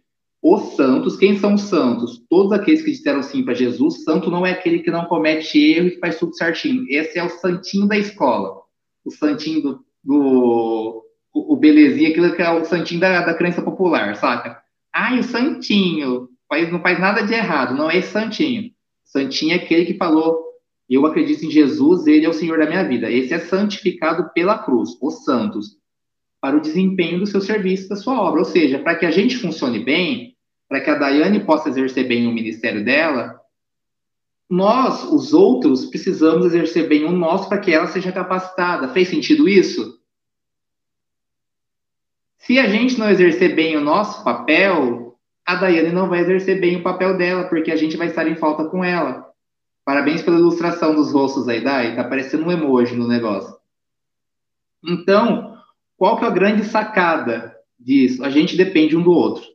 os santos, quem são os santos? Todos aqueles que disseram sim para Jesus. Santo não é aquele que não comete erro e faz tudo certinho. Esse é o santinho da escola. O santinho do. do o, o belezinha, aquilo que é o santinho da, da crença popular, saca? Ai, o santinho. Faz, não faz nada de errado. Não é esse santinho. Santinho é aquele que falou: Eu acredito em Jesus, ele é o Senhor da minha vida. Esse é santificado pela cruz, os santos, para o desempenho do seu serviço, da sua obra. Ou seja, para que a gente funcione bem, para que a Daiane possa exercer bem o ministério dela, nós, os outros, precisamos exercer bem o nosso para que ela seja capacitada. Fez sentido isso? Se a gente não exercer bem o nosso papel, a Daiane não vai exercer bem o papel dela, porque a gente vai estar em falta com ela. Parabéns pela ilustração dos rostos aí, Dai. Tá parecendo um emoji no negócio. Então, qual que é a grande sacada disso? A gente depende um do outro.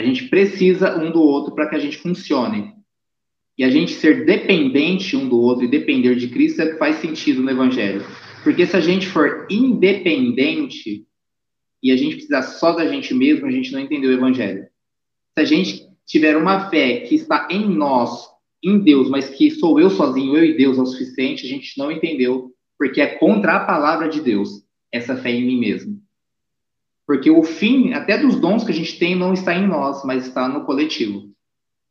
A gente precisa um do outro para que a gente funcione. E a gente ser dependente um do outro e depender de Cristo é o que faz sentido no Evangelho. Porque se a gente for independente e a gente precisar só da gente mesmo, a gente não entendeu o Evangelho. Se a gente tiver uma fé que está em nós, em Deus, mas que sou eu sozinho, eu e Deus é o suficiente, a gente não entendeu, porque é contra a palavra de Deus essa fé em mim mesmo. Porque o fim, até dos dons que a gente tem, não está em nós, mas está no coletivo.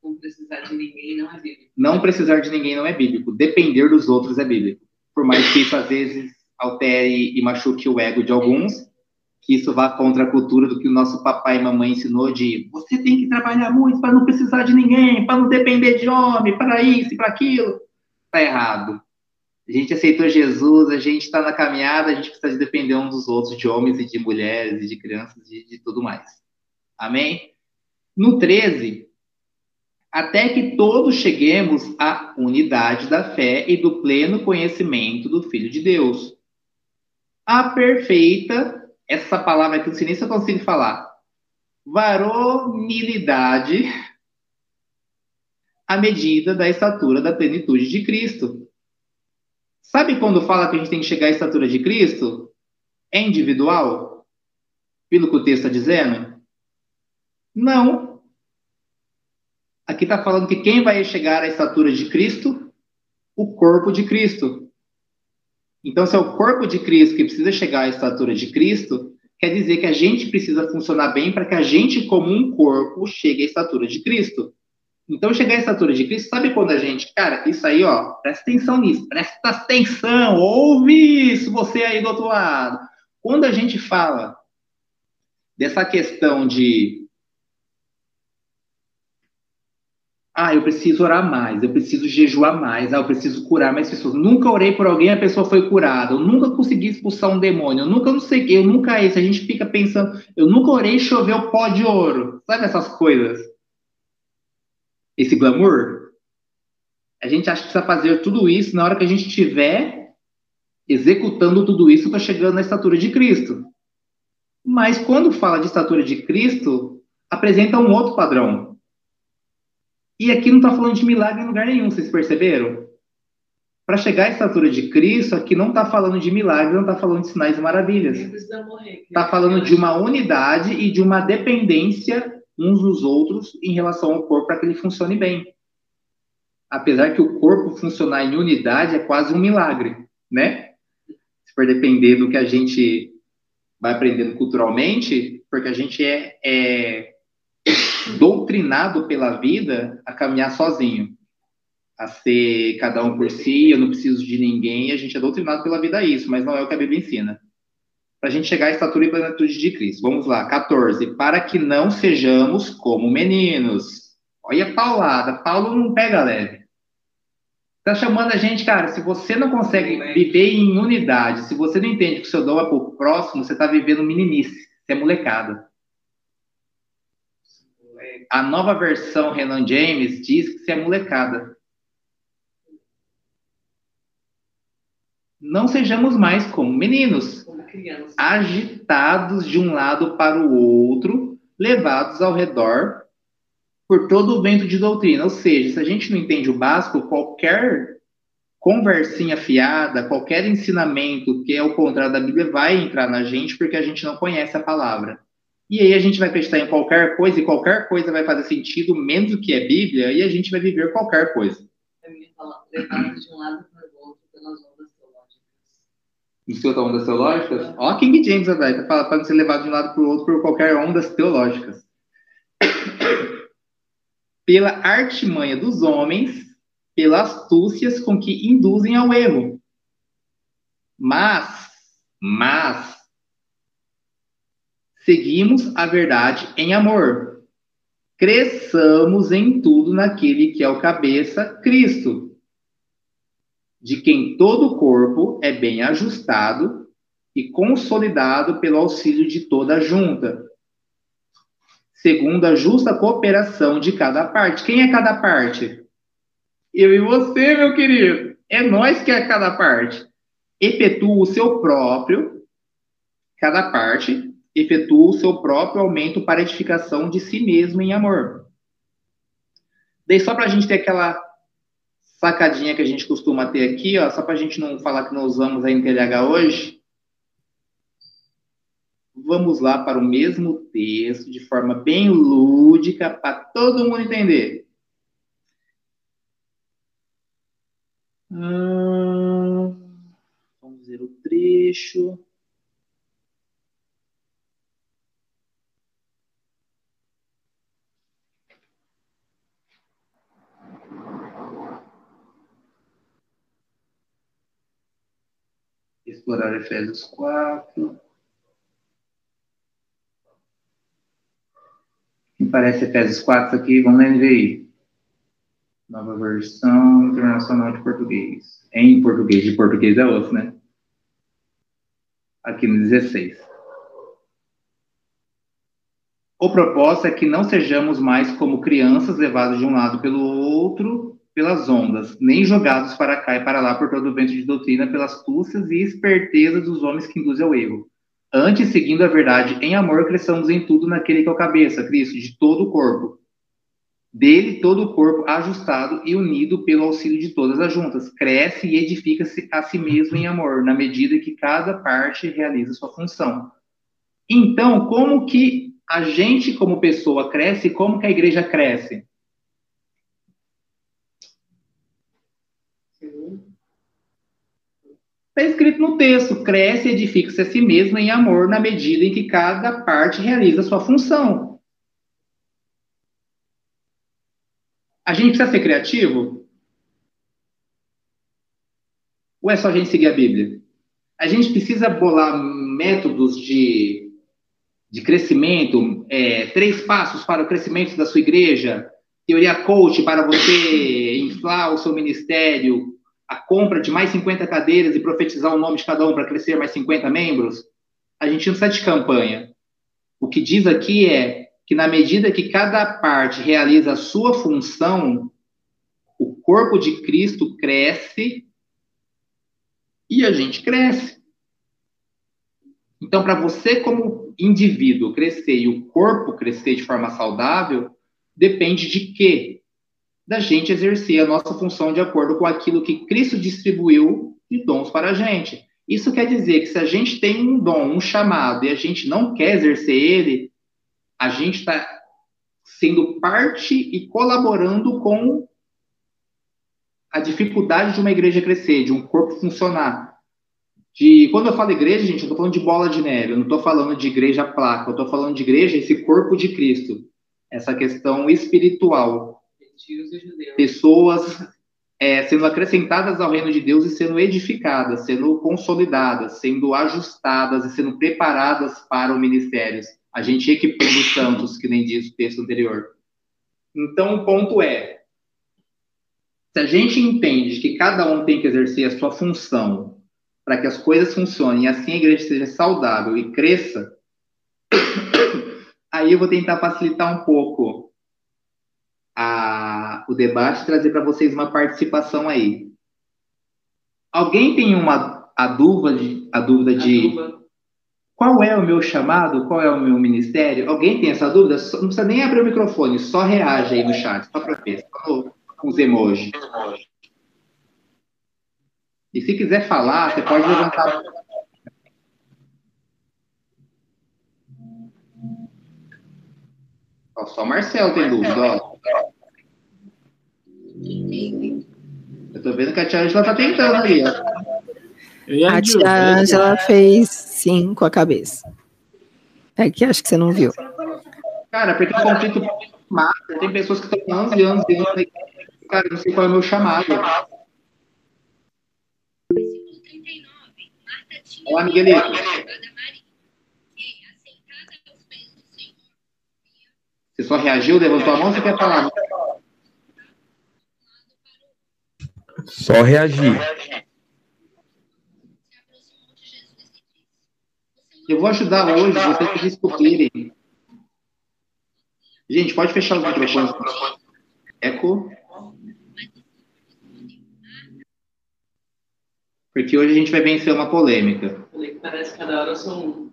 Não precisar de ninguém não é bíblico. Não precisar de ninguém não é bíblico. Depender dos outros é bíblico. Por mais que isso às vezes altere e machuque o ego de alguns, que isso vá contra a cultura do que o nosso papai e mamãe ensinou de você tem que trabalhar muito para não precisar de ninguém, para não depender de homem, para isso e para aquilo. Está errado. A gente aceitou Jesus, a gente está na caminhada, a gente precisa de depender uns dos outros, de homens e de mulheres, e de crianças e de tudo mais. Amém? No 13, até que todos cheguemos à unidade da fé e do pleno conhecimento do Filho de Deus. A perfeita, essa palavra que eu nem se eu consigo falar, varonilidade à medida da estatura da plenitude de Cristo. Sabe quando fala que a gente tem que chegar à estatura de Cristo? É individual? Pelo que o texto está dizendo? Não. Aqui está falando que quem vai chegar à estatura de Cristo? O corpo de Cristo. Então, se é o corpo de Cristo que precisa chegar à estatura de Cristo, quer dizer que a gente precisa funcionar bem para que a gente, como um corpo, chegue à estatura de Cristo. Então, chegar à estatura de Cristo, sabe quando a gente, cara, isso aí, ó, presta atenção nisso, presta atenção, ouve isso, você aí do outro lado. Quando a gente fala dessa questão de, ah, eu preciso orar mais, eu preciso jejuar mais, ah, eu preciso curar mais pessoas. Nunca orei por alguém, a pessoa foi curada. Eu nunca consegui expulsar um demônio. Eu nunca não sei o eu nunca isso. A gente fica pensando, eu nunca orei choveu pó de ouro. Sabe essas coisas? Esse glamour, a gente acha que precisa fazer tudo isso na hora que a gente estiver executando tudo isso para chegar na estatura de Cristo. Mas quando fala de estatura de Cristo, apresenta um outro padrão. E aqui não está falando de milagre em lugar nenhum, vocês perceberam? Para chegar à estatura de Cristo, aqui não está falando de milagres, não está falando de sinais e maravilhas. Está falando de uma unidade e de uma dependência uns dos outros em relação ao corpo para que ele funcione bem. Apesar que o corpo funcionar em unidade é quase um milagre, né? Se for depender do que a gente vai aprendendo culturalmente, porque a gente é, é doutrinado pela vida a caminhar sozinho, a ser cada um por si, eu não preciso de ninguém, a gente é doutrinado pela vida a isso, mas não é o que a Bíblia ensina. Para a gente chegar à estatura e plenitude de Cristo. Vamos lá, 14. Para que não sejamos como meninos. Olha a paulada, Paulo não pega leve. Está chamando a gente, cara, se você não consegue viver em unidade, se você não entende que o seu dom é para o próximo, você está vivendo meninice, você é molecada. A nova versão Renan James diz que você é molecada. Não sejamos mais como meninos, agitados de um lado para o outro, levados ao redor por todo o vento de doutrina. Ou seja, se a gente não entende o básico, qualquer conversinha fiada, qualquer ensinamento que é o contrário da Bíblia vai entrar na gente porque a gente não conhece a palavra. E aí a gente vai acreditar em qualquer coisa e qualquer coisa vai fazer sentido menos do que é Bíblia e a gente vai viver qualquer coisa. Levados de um lado para o outro pelas ondas teológicas. ondas teológicas? Ó, King James, velho, tá para não ser levado de um lado para o outro por qualquer ondas teológicas (coughs) pela artimanha dos homens, pelas astúcias com que induzem ao erro. Mas, mas, seguimos a verdade em amor. Cresçamos em tudo naquele que é o cabeça, Cristo, de quem todo o corpo é bem ajustado e consolidado pelo auxílio de toda a junta segundo a justa cooperação de cada parte. Quem é cada parte? Eu e você, meu querido. É nós que é cada parte. Efetua o seu próprio, cada parte, efetua o seu próprio aumento para edificação de si mesmo em amor. Daí, só para a gente ter aquela sacadinha que a gente costuma ter aqui, ó, só para a gente não falar que não usamos a NTLH hoje, Vamos lá para o mesmo texto, de forma bem lúdica, para todo mundo entender. Hum, vamos ver o trecho. Explorar Efésios 4. parece Efésios 4 aqui, vamos na NVI. Nova versão internacional de português. Em português, de português é outro, né? Aqui no 16. O propósito é que não sejamos mais como crianças levados de um lado pelo outro pelas ondas, nem jogados para cá e para lá por todo o vento de doutrina, pelas astúcias e esperteza dos homens que induzem ao erro Antes, seguindo a verdade em amor, cresçamos em tudo naquele que é o cabeça, Cristo, de todo o corpo. Dele, todo o corpo ajustado e unido pelo auxílio de todas as juntas, cresce e edifica-se a si mesmo em amor, na medida que cada parte realiza sua função. Então, como que a gente, como pessoa, cresce? Como que a igreja cresce? Está escrito no texto: cresce e edifica-se a si mesmo em amor na medida em que cada parte realiza a sua função. A gente precisa ser criativo? Ou é só a gente seguir a Bíblia? A gente precisa bolar métodos de, de crescimento, é, três passos para o crescimento da sua igreja, teoria coach para você inflar o seu ministério, a compra de mais 50 cadeiras e profetizar o nome de cada um para crescer mais 50 membros, a gente não precisa de campanha. O que diz aqui é que na medida que cada parte realiza a sua função, o corpo de Cristo cresce e a gente cresce. Então, para você como indivíduo crescer e o corpo crescer de forma saudável, depende de quê? Da gente exercer a nossa função de acordo com aquilo que Cristo distribuiu de dons para a gente. Isso quer dizer que se a gente tem um dom, um chamado, e a gente não quer exercer ele, a gente está sendo parte e colaborando com a dificuldade de uma igreja crescer, de um corpo funcionar. De, quando eu falo igreja, gente, eu estou falando de bola de neve, eu não estou falando de igreja placa, eu estou falando de igreja, esse corpo de Cristo, essa questão espiritual. Pessoas é, sendo acrescentadas ao reino de Deus e sendo edificadas, sendo consolidadas, sendo ajustadas e sendo preparadas para o ministério. A gente equipando os santos, que nem diz o texto anterior. Então, o ponto é: se a gente entende que cada um tem que exercer a sua função para que as coisas funcionem e assim a igreja seja saudável e cresça, (coughs) aí eu vou tentar facilitar um pouco a, o debate trazer para vocês uma participação aí. Alguém tem uma a dúvida de, a dúvida de qual é o meu chamado, qual é o meu ministério? Alguém tem essa dúvida? Não precisa nem abrir o microfone, só reage aí no chat, só para ver, só com os emojis. E se quiser falar, você pode levantar. Ó, só o Marcel tem dúvida, ó. Eu tô vendo que a tia Angela tá tentando ali. A tia Angela fez sim com a cabeça. É que acho que você não viu. Cara, porque o conflito mata. Tem pessoas que estão anos e anos e anos. Cara, não sei qual é o meu chamado. Olá, Miguelito. Você só reagiu, levantou a mão ou você quer falar? Só reagir. Eu vou ajudar hoje vocês a descobrirem. Gente, pode fechar os microfones. Eco. Porque hoje a gente vai vencer uma polêmica. Parece que cada hora são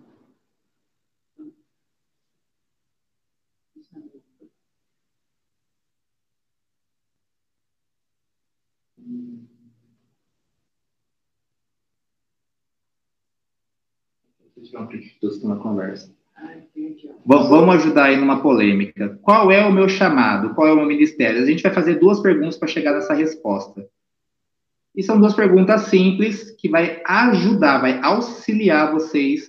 na conversa. Vamos ajudar aí numa polêmica. Qual é o meu chamado? Qual é o meu ministério? A gente vai fazer duas perguntas para chegar nessa resposta. E são duas perguntas simples que vai ajudar, vai auxiliar vocês.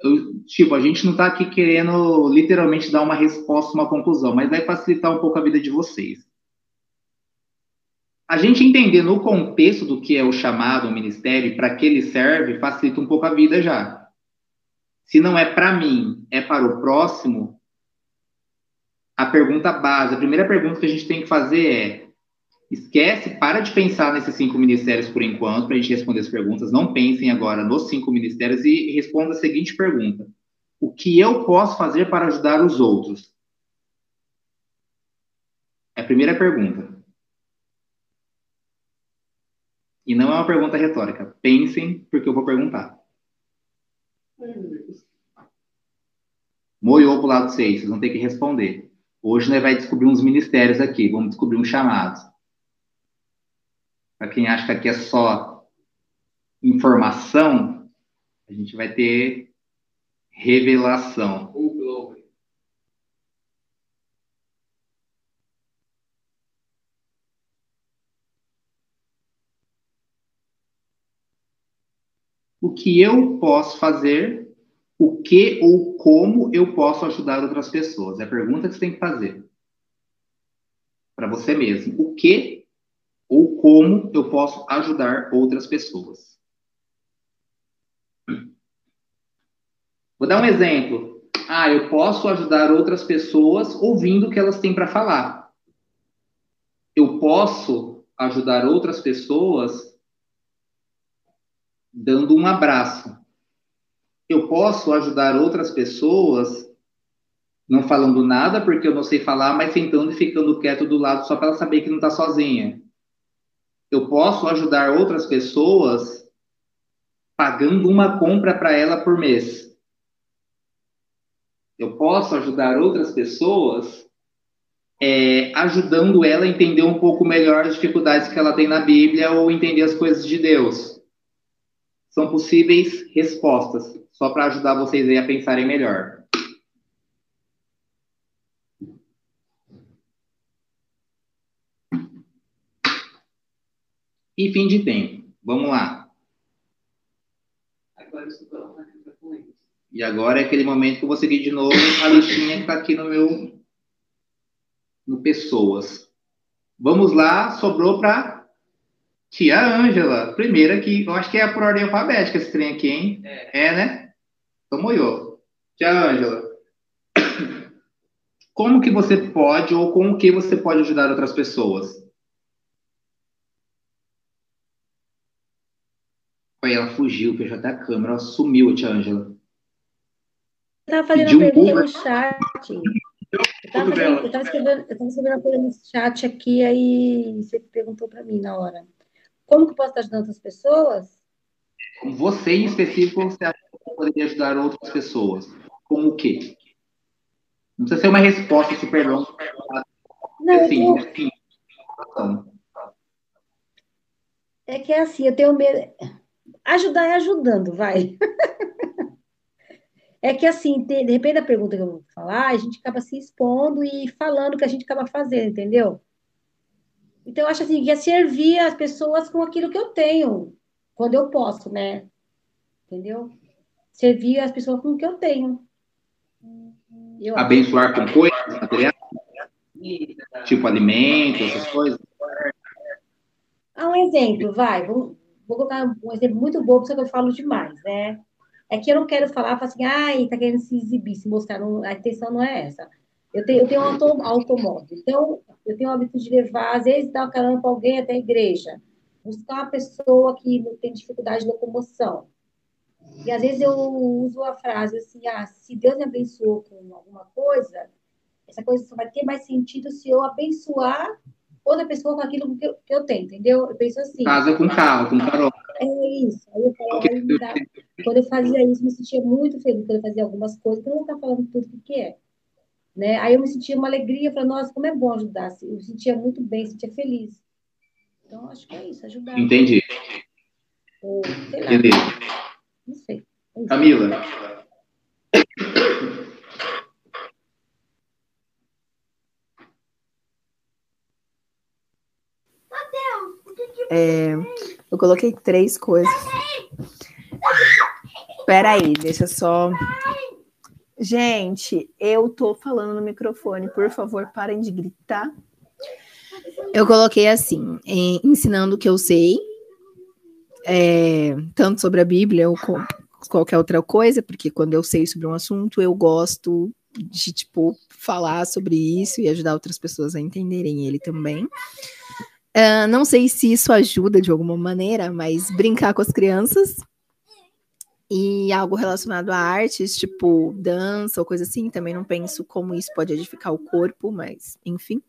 Eu, tipo, a gente não está aqui querendo literalmente dar uma resposta, uma conclusão, mas vai facilitar um pouco a vida de vocês. A gente entender no contexto do que é o chamado, o ministério, para que ele serve, facilita um pouco a vida já. Se não é para mim, é para o próximo, a pergunta base, a primeira pergunta que a gente tem que fazer é: esquece, para de pensar nesses cinco ministérios por enquanto, para a gente responder as perguntas. Não pensem agora nos cinco ministérios e responda a seguinte pergunta: O que eu posso fazer para ajudar os outros? É a primeira pergunta. E não é uma pergunta retórica. Pensem, porque eu vou perguntar. Moiou para o lado 6, vocês vão ter que responder. Hoje nós vai descobrir uns ministérios aqui, vamos descobrir uns chamados. Para quem acha que aqui é só informação, a gente vai ter revelação. o que eu posso fazer, o que ou como eu posso ajudar outras pessoas. É a pergunta que você tem que fazer para você mesmo. O que ou como eu posso ajudar outras pessoas? Vou dar um exemplo. Ah, eu posso ajudar outras pessoas ouvindo o que elas têm para falar. Eu posso ajudar outras pessoas dando um abraço. Eu posso ajudar outras pessoas não falando nada porque eu não sei falar, mas sentando e ficando quieto do lado só para ela saber que não está sozinha. Eu posso ajudar outras pessoas pagando uma compra para ela por mês. Eu posso ajudar outras pessoas é, ajudando ela a entender um pouco melhor as dificuldades que ela tem na Bíblia ou entender as coisas de Deus. São possíveis respostas, só para ajudar vocês a pensarem melhor. E fim de tempo. Vamos lá. E agora é aquele momento que eu vou seguir de novo a listinha que está aqui no meu no Pessoas. Vamos lá, sobrou para Tia Ângela, primeira aqui. Eu acho que é por ordem alfabética esse trem aqui, hein? É, é né? Então, eu. Tia Ângela. Como que você pode ou com o que você pode ajudar outras pessoas? Aí ela fugiu, fechou até a câmera, ela sumiu, tia Ângela. Eu tava fazendo uma pergunta no chat. Eu estava escrevendo, escrevendo uma coisa no chat aqui, aí você perguntou para mim na hora. Como que eu posso estar ajudando outras pessoas? Você, em específico, você acha que poderia ajudar outras pessoas? Com o quê? Não precisa ser uma resposta super longa. Não, assim, eu... assim, é que é assim, eu tenho medo. Ajudar é ajudando, vai. (laughs) É que, assim, de repente da pergunta que eu vou falar, a gente acaba se expondo e falando o que a gente acaba fazendo, entendeu? Então, eu acho assim, que é servir as pessoas com aquilo que eu tenho, quando eu posso, né? Entendeu? Servir as pessoas com o que eu tenho. Eu Abençoar com coisas, materiais? Tipo alimento, essas coisas? Ah, um exemplo, vai. Vou, vou colocar um exemplo muito bobo, só que eu falo demais, né? É que eu não quero falar, falar assim, ai, tá querendo se exibir, se mostrar. Não, a intenção não é essa. Eu tenho, eu tenho um auto, automóvel, então eu tenho o hábito de levar, às vezes, dar uma carona para alguém até a igreja, buscar uma pessoa que tem dificuldade de locomoção. E às vezes eu uso a frase assim: ah, se Deus me abençoou com alguma coisa, essa coisa só vai ter mais sentido se eu abençoar outra pessoa com aquilo que eu, que eu tenho, entendeu? Eu penso assim. Casa com carro, com carro. É isso. Aí eu falo, aí dá... Quando eu fazia isso, eu me sentia muito feliz quando eu fazia algumas coisas, que eu não estava falando tudo o que é. Né? Aí eu me sentia uma alegria, falei, nossa, como é bom ajudar. Eu me sentia muito bem, me sentia feliz. Então, acho que é isso, ajudar. Entendi. Ou, sei lá. Entendi. Não sei. É Camila. É, eu coloquei três coisas. Espera aí, deixa só. Gente, eu tô falando no microfone, por favor, parem de gritar. Eu coloquei assim, ensinando o que eu sei, é, tanto sobre a Bíblia ou qualquer outra coisa, porque quando eu sei sobre um assunto, eu gosto de, tipo, falar sobre isso e ajudar outras pessoas a entenderem ele também. Uh, não sei se isso ajuda de alguma maneira, mas brincar com as crianças e algo relacionado a artes, tipo dança ou coisa assim, também não penso como isso pode edificar o corpo, mas enfim.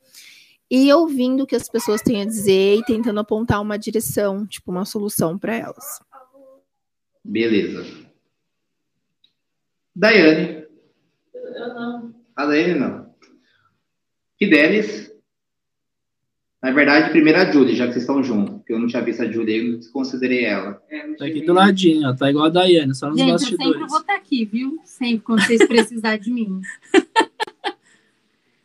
E ouvindo o que as pessoas têm a dizer e tentando apontar uma direção, tipo uma solução para elas. Beleza. Daiane. Eu não. A Daiane não. Fidelis. Na verdade, primeiro a Julie, já que vocês estão juntos. Porque eu não tinha visto a Julie, eu não desconsiderei ela. É, tá aqui do ladinho, ó, tá igual a Daiane, só nos Gente, bastidores. eu sempre vou estar aqui, viu? Sempre, quando vocês precisarem de mim. (laughs)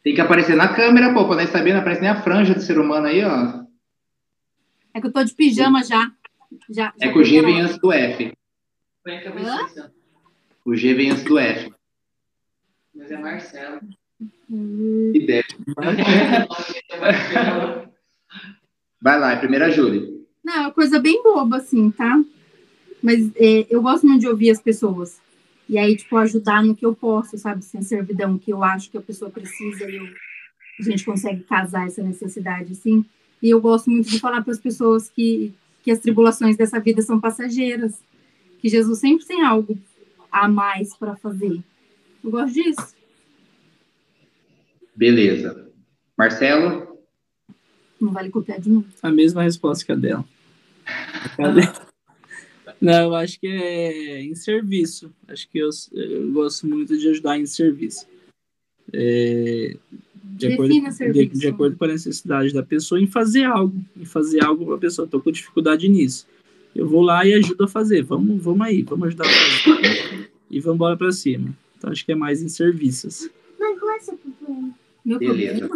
Tem que aparecer na câmera, pô, pra nós saber, não aparece nem a franja do ser humano aí, ó. É que eu tô de pijama já. já, já é que o G vem antes do F. Hã? O G vem antes do F. Mas é Marcelo. Ideia. Vai lá, é primeira Júlia. Não, é uma coisa bem boba, assim, tá? Mas é, eu gosto muito de ouvir as pessoas. E aí, tipo, ajudar no que eu posso, sabe? Sem servidão, que eu acho que a pessoa precisa e eu, a gente consegue casar essa necessidade, assim. E eu gosto muito de falar para as pessoas que, que as tribulações dessa vida são passageiras. Que Jesus sempre tem algo a mais para fazer. Eu gosto disso. Beleza. Marcelo? Não vale copiar de mim. A mesma resposta que a dela. Cadê? (laughs) Não, eu acho que é em serviço. Acho que eu, eu gosto muito de ajudar em serviço. É, de acordo, de, de, acordo com a necessidade da pessoa em fazer algo, em fazer algo para a pessoa. Estou com dificuldade nisso. Eu vou lá e ajudo a fazer. Vamos, vamos aí, vamos ajudar a fazer. E vamos embora para cima. Então acho que é mais em serviços. Beleza.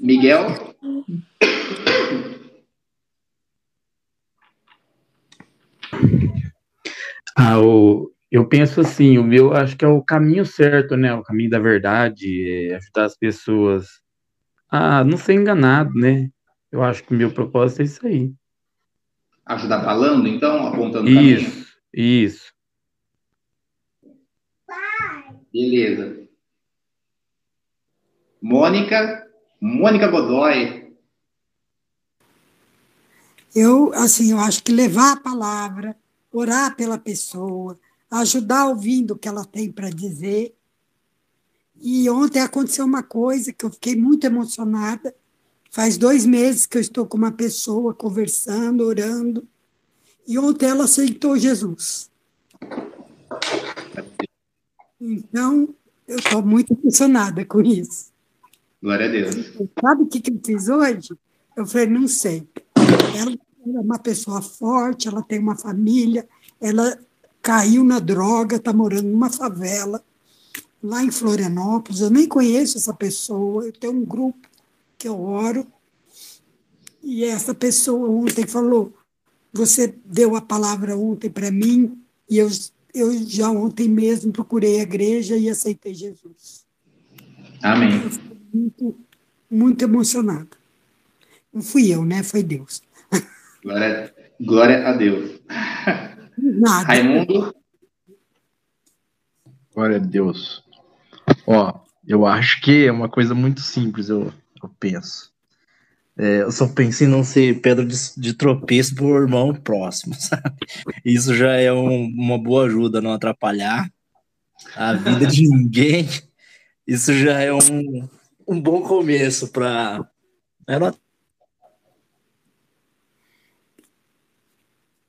Miguel? Ah, o, eu penso assim, o meu acho que é o caminho certo, né? O caminho da verdade, é ajudar as pessoas a não ser enganado, né? Eu acho que o meu propósito é isso aí. Ajudar falando, então, apontando isso, caminho? Isso, Beleza. Mônica, Mônica Godoy. Eu, assim, eu acho que levar a palavra, orar pela pessoa, ajudar ouvindo o que ela tem para dizer. E ontem aconteceu uma coisa que eu fiquei muito emocionada. Faz dois meses que eu estou com uma pessoa conversando, orando, e ontem ela aceitou Jesus. Então, eu estou muito emocionada com isso. Glória a Deus. Sabe o que, que eu fiz hoje? Eu falei, não sei. Ela é uma pessoa forte, ela tem uma família, ela caiu na droga, está morando numa favela, lá em Florianópolis. Eu nem conheço essa pessoa, eu tenho um grupo que eu oro. E essa pessoa ontem falou: Você deu a palavra ontem para mim, e eu, eu já ontem mesmo procurei a igreja e aceitei Jesus. Amém. Muito, muito emocionada. Não fui eu, né? Foi Deus. Glória, glória a Deus. Nada. Raimundo? Glória a Deus. Ó, eu acho que é uma coisa muito simples, eu, eu penso. É, eu só pensei em não ser pedra de, de tropeço pro irmão próximo, (laughs) sabe? Isso já é um, uma boa ajuda, não atrapalhar a vida de ninguém. Isso já é um, um bom começo para. É não...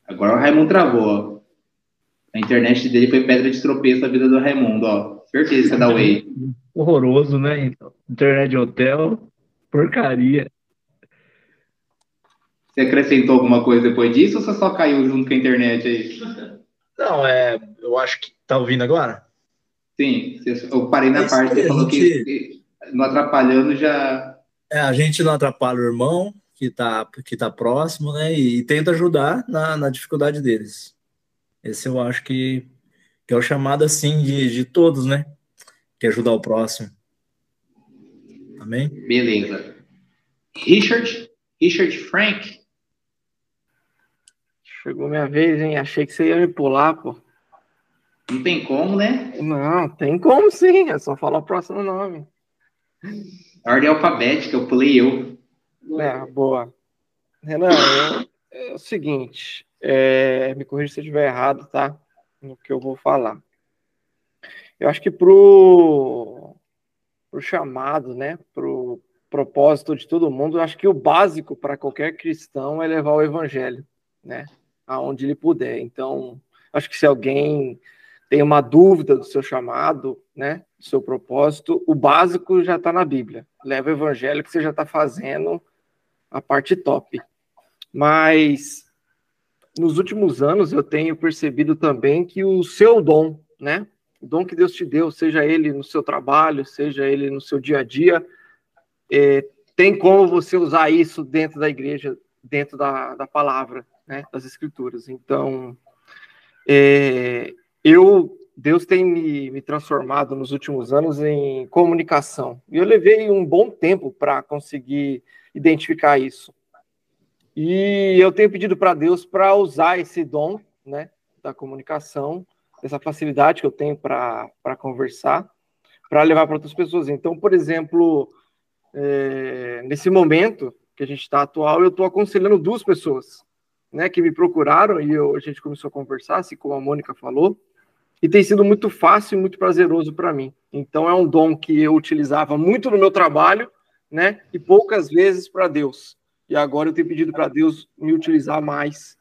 Agora o Raimundo travou. A internet dele foi pedra de tropeço na vida do Raimundo, ó. Certeza que é da Way. Horroroso, né? Internet de hotel, porcaria. Você acrescentou alguma coisa depois disso ou você só caiu junto com a internet aí? (laughs) Não, é. Eu acho que. Tá ouvindo agora? Sim, eu parei na parte que você falou que não atrapalhando já. É, a gente não atrapalha o irmão que está que tá próximo, né? E, e tenta ajudar na, na, dificuldade deles. Esse eu acho que, que é o chamado assim de, de todos, né? Que é ajudar o próximo. Amém? Beleza. Richard, Richard Frank. Chegou minha vez, hein? Achei que você ia me pular, pô. Não tem como, né? Não, tem como sim. É só falar o próximo nome. Ordem alfabética, eu pulei eu. É, boa. Renan, é, é o seguinte, é, me corrija se eu estiver errado, tá? No que eu vou falar. Eu acho que pro, pro chamado, né? Pro propósito de todo mundo, eu acho que o básico para qualquer cristão é levar o evangelho, né? Aonde ele puder. Então, acho que se alguém tem uma dúvida do seu chamado, né, seu propósito, o básico já está na Bíblia. Leva o evangelho que você já está fazendo a parte top. Mas nos últimos anos eu tenho percebido também que o seu dom, né, o dom que Deus te deu, seja ele no seu trabalho, seja ele no seu dia a dia, é, tem como você usar isso dentro da igreja, dentro da, da palavra, né, das escrituras. Então, é, eu Deus tem me, me, transformado nos últimos anos em comunicação. E eu levei um bom tempo para conseguir identificar isso. E eu tenho pedido para Deus para usar esse dom né, da comunicação, essa facilidade que eu tenho para conversar, para levar para outras pessoas. Então, por exemplo, é, nesse momento que a gente está atual, eu estou aconselhando duas pessoas né, que me procuraram e eu, a gente começou a conversar, assim como a Mônica falou e tem sido muito fácil e muito prazeroso para mim. Então é um dom que eu utilizava muito no meu trabalho, né? E poucas vezes para Deus. E agora eu tenho pedido para Deus me utilizar mais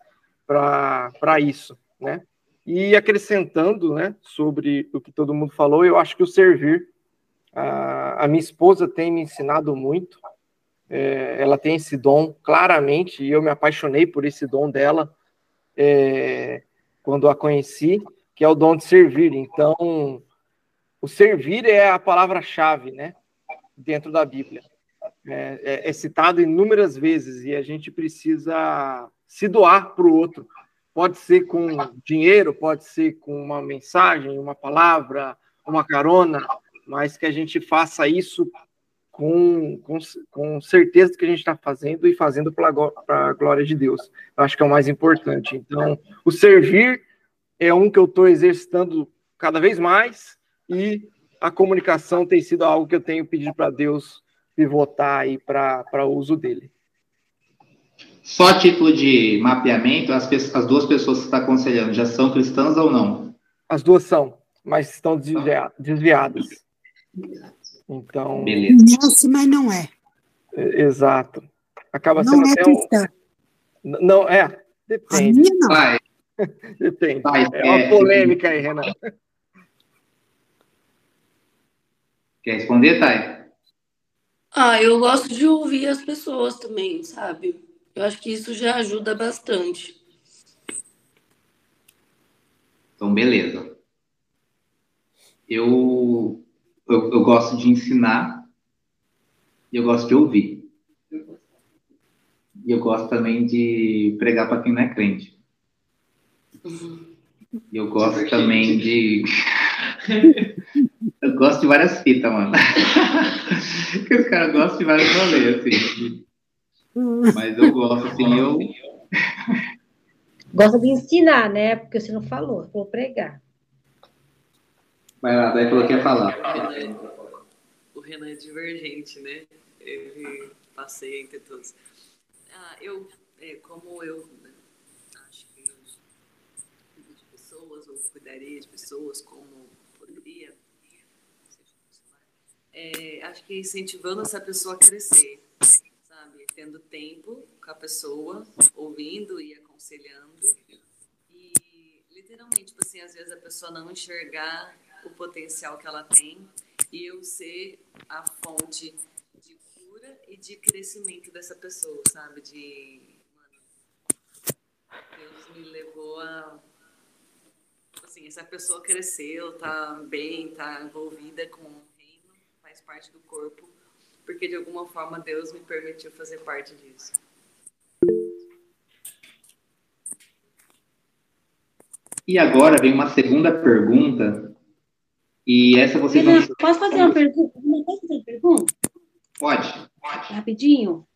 para isso, né? E acrescentando, né, sobre o que todo mundo falou, eu acho que o servir A, a minha esposa tem me ensinado muito. É, ela tem esse dom claramente e eu me apaixonei por esse dom dela é, quando a conheci, que é o dom de servir. Então, o servir é a palavra-chave, né, dentro da Bíblia. É, é, é, citado inúmeras vezes e a gente precisa se doar para o outro. Pode ser com dinheiro, pode ser com uma mensagem, uma palavra, uma carona, mas que a gente faça isso com, com, com certeza do que a gente está fazendo e fazendo para a glória de Deus. Eu acho que é o mais importante. Então, o servir é um que eu estou exercitando cada vez mais e a comunicação tem sido algo que eu tenho pedido para Deus pivotar aí para o uso dele. Só a título de mapeamento, as, as duas pessoas que você está aconselhando já são cristãs ou não? As duas são, mas estão desviadas. Então. Beleza. mas não é. Exato. Acaba não sendo é até cristã. um. Não, é. Depende. A minha não. Vai. Depende. É uma polêmica aí, Renan. Quer responder, Thay? Ah, eu gosto de ouvir as pessoas também, sabe? Eu acho que isso já ajuda bastante. Então, beleza. Eu eu, eu gosto de ensinar e eu gosto de ouvir. E eu gosto também de pregar para quem não é crente. E eu gosto também de. (laughs) eu gosto de várias fitas, mano. Porque (laughs) os caras gostam de vários rolês, assim. Mas eu gosto, assim, eu. (laughs) Gosta de ensinar, né? Porque você não falou, vou pregar. Vai lá, daí falou que ia falar. O Renan é divergente, né? Ele passeia entre todos. Ah, eu, é, como eu né, acho que eu cuido de ou cuidaria de pessoas como poderia, é, acho que incentivando essa pessoa a crescer, sabe? Tendo tempo com a pessoa, ouvindo e aconselhando. E, literalmente, tipo assim, às vezes a pessoa não enxergar o potencial que ela tem e eu ser a fonte de cura e de crescimento dessa pessoa, sabe? De, Deus me levou a assim, essa pessoa cresceu, tá bem, tá envolvida com o reino, faz parte do corpo, porque de alguma forma Deus me permitiu fazer parte disso. E agora vem uma segunda pergunta e essa você não... Posso fazer uma pergunta? Posso fazer uma pergunta? Pode, pode. Rapidinho.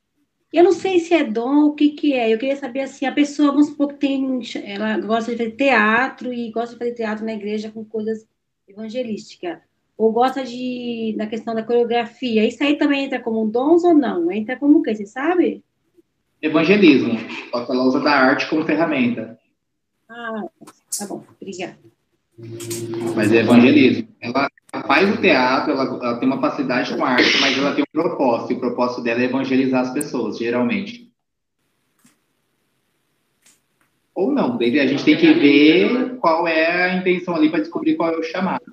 Eu não sei se é dom ou o que, que é. Eu queria saber assim, a pessoa, vamos supor que tem, ela gosta de fazer teatro e gosta de fazer teatro na igreja com coisas evangelísticas. Ou gosta de, na questão da coreografia. Isso aí também entra como dons ou não? Entra como o quê? Você sabe? Evangelismo. Só que ela usa da arte como ferramenta. Ah, tá bom. Obrigada. Mas é evangelismo. Ela faz o teatro, ela, ela, tem uma facilidade com a arte, mas ela tem um propósito, e o propósito dela é evangelizar as pessoas, geralmente. Ou não, a gente tem que ver qual é a intenção ali para descobrir qual é o chamado.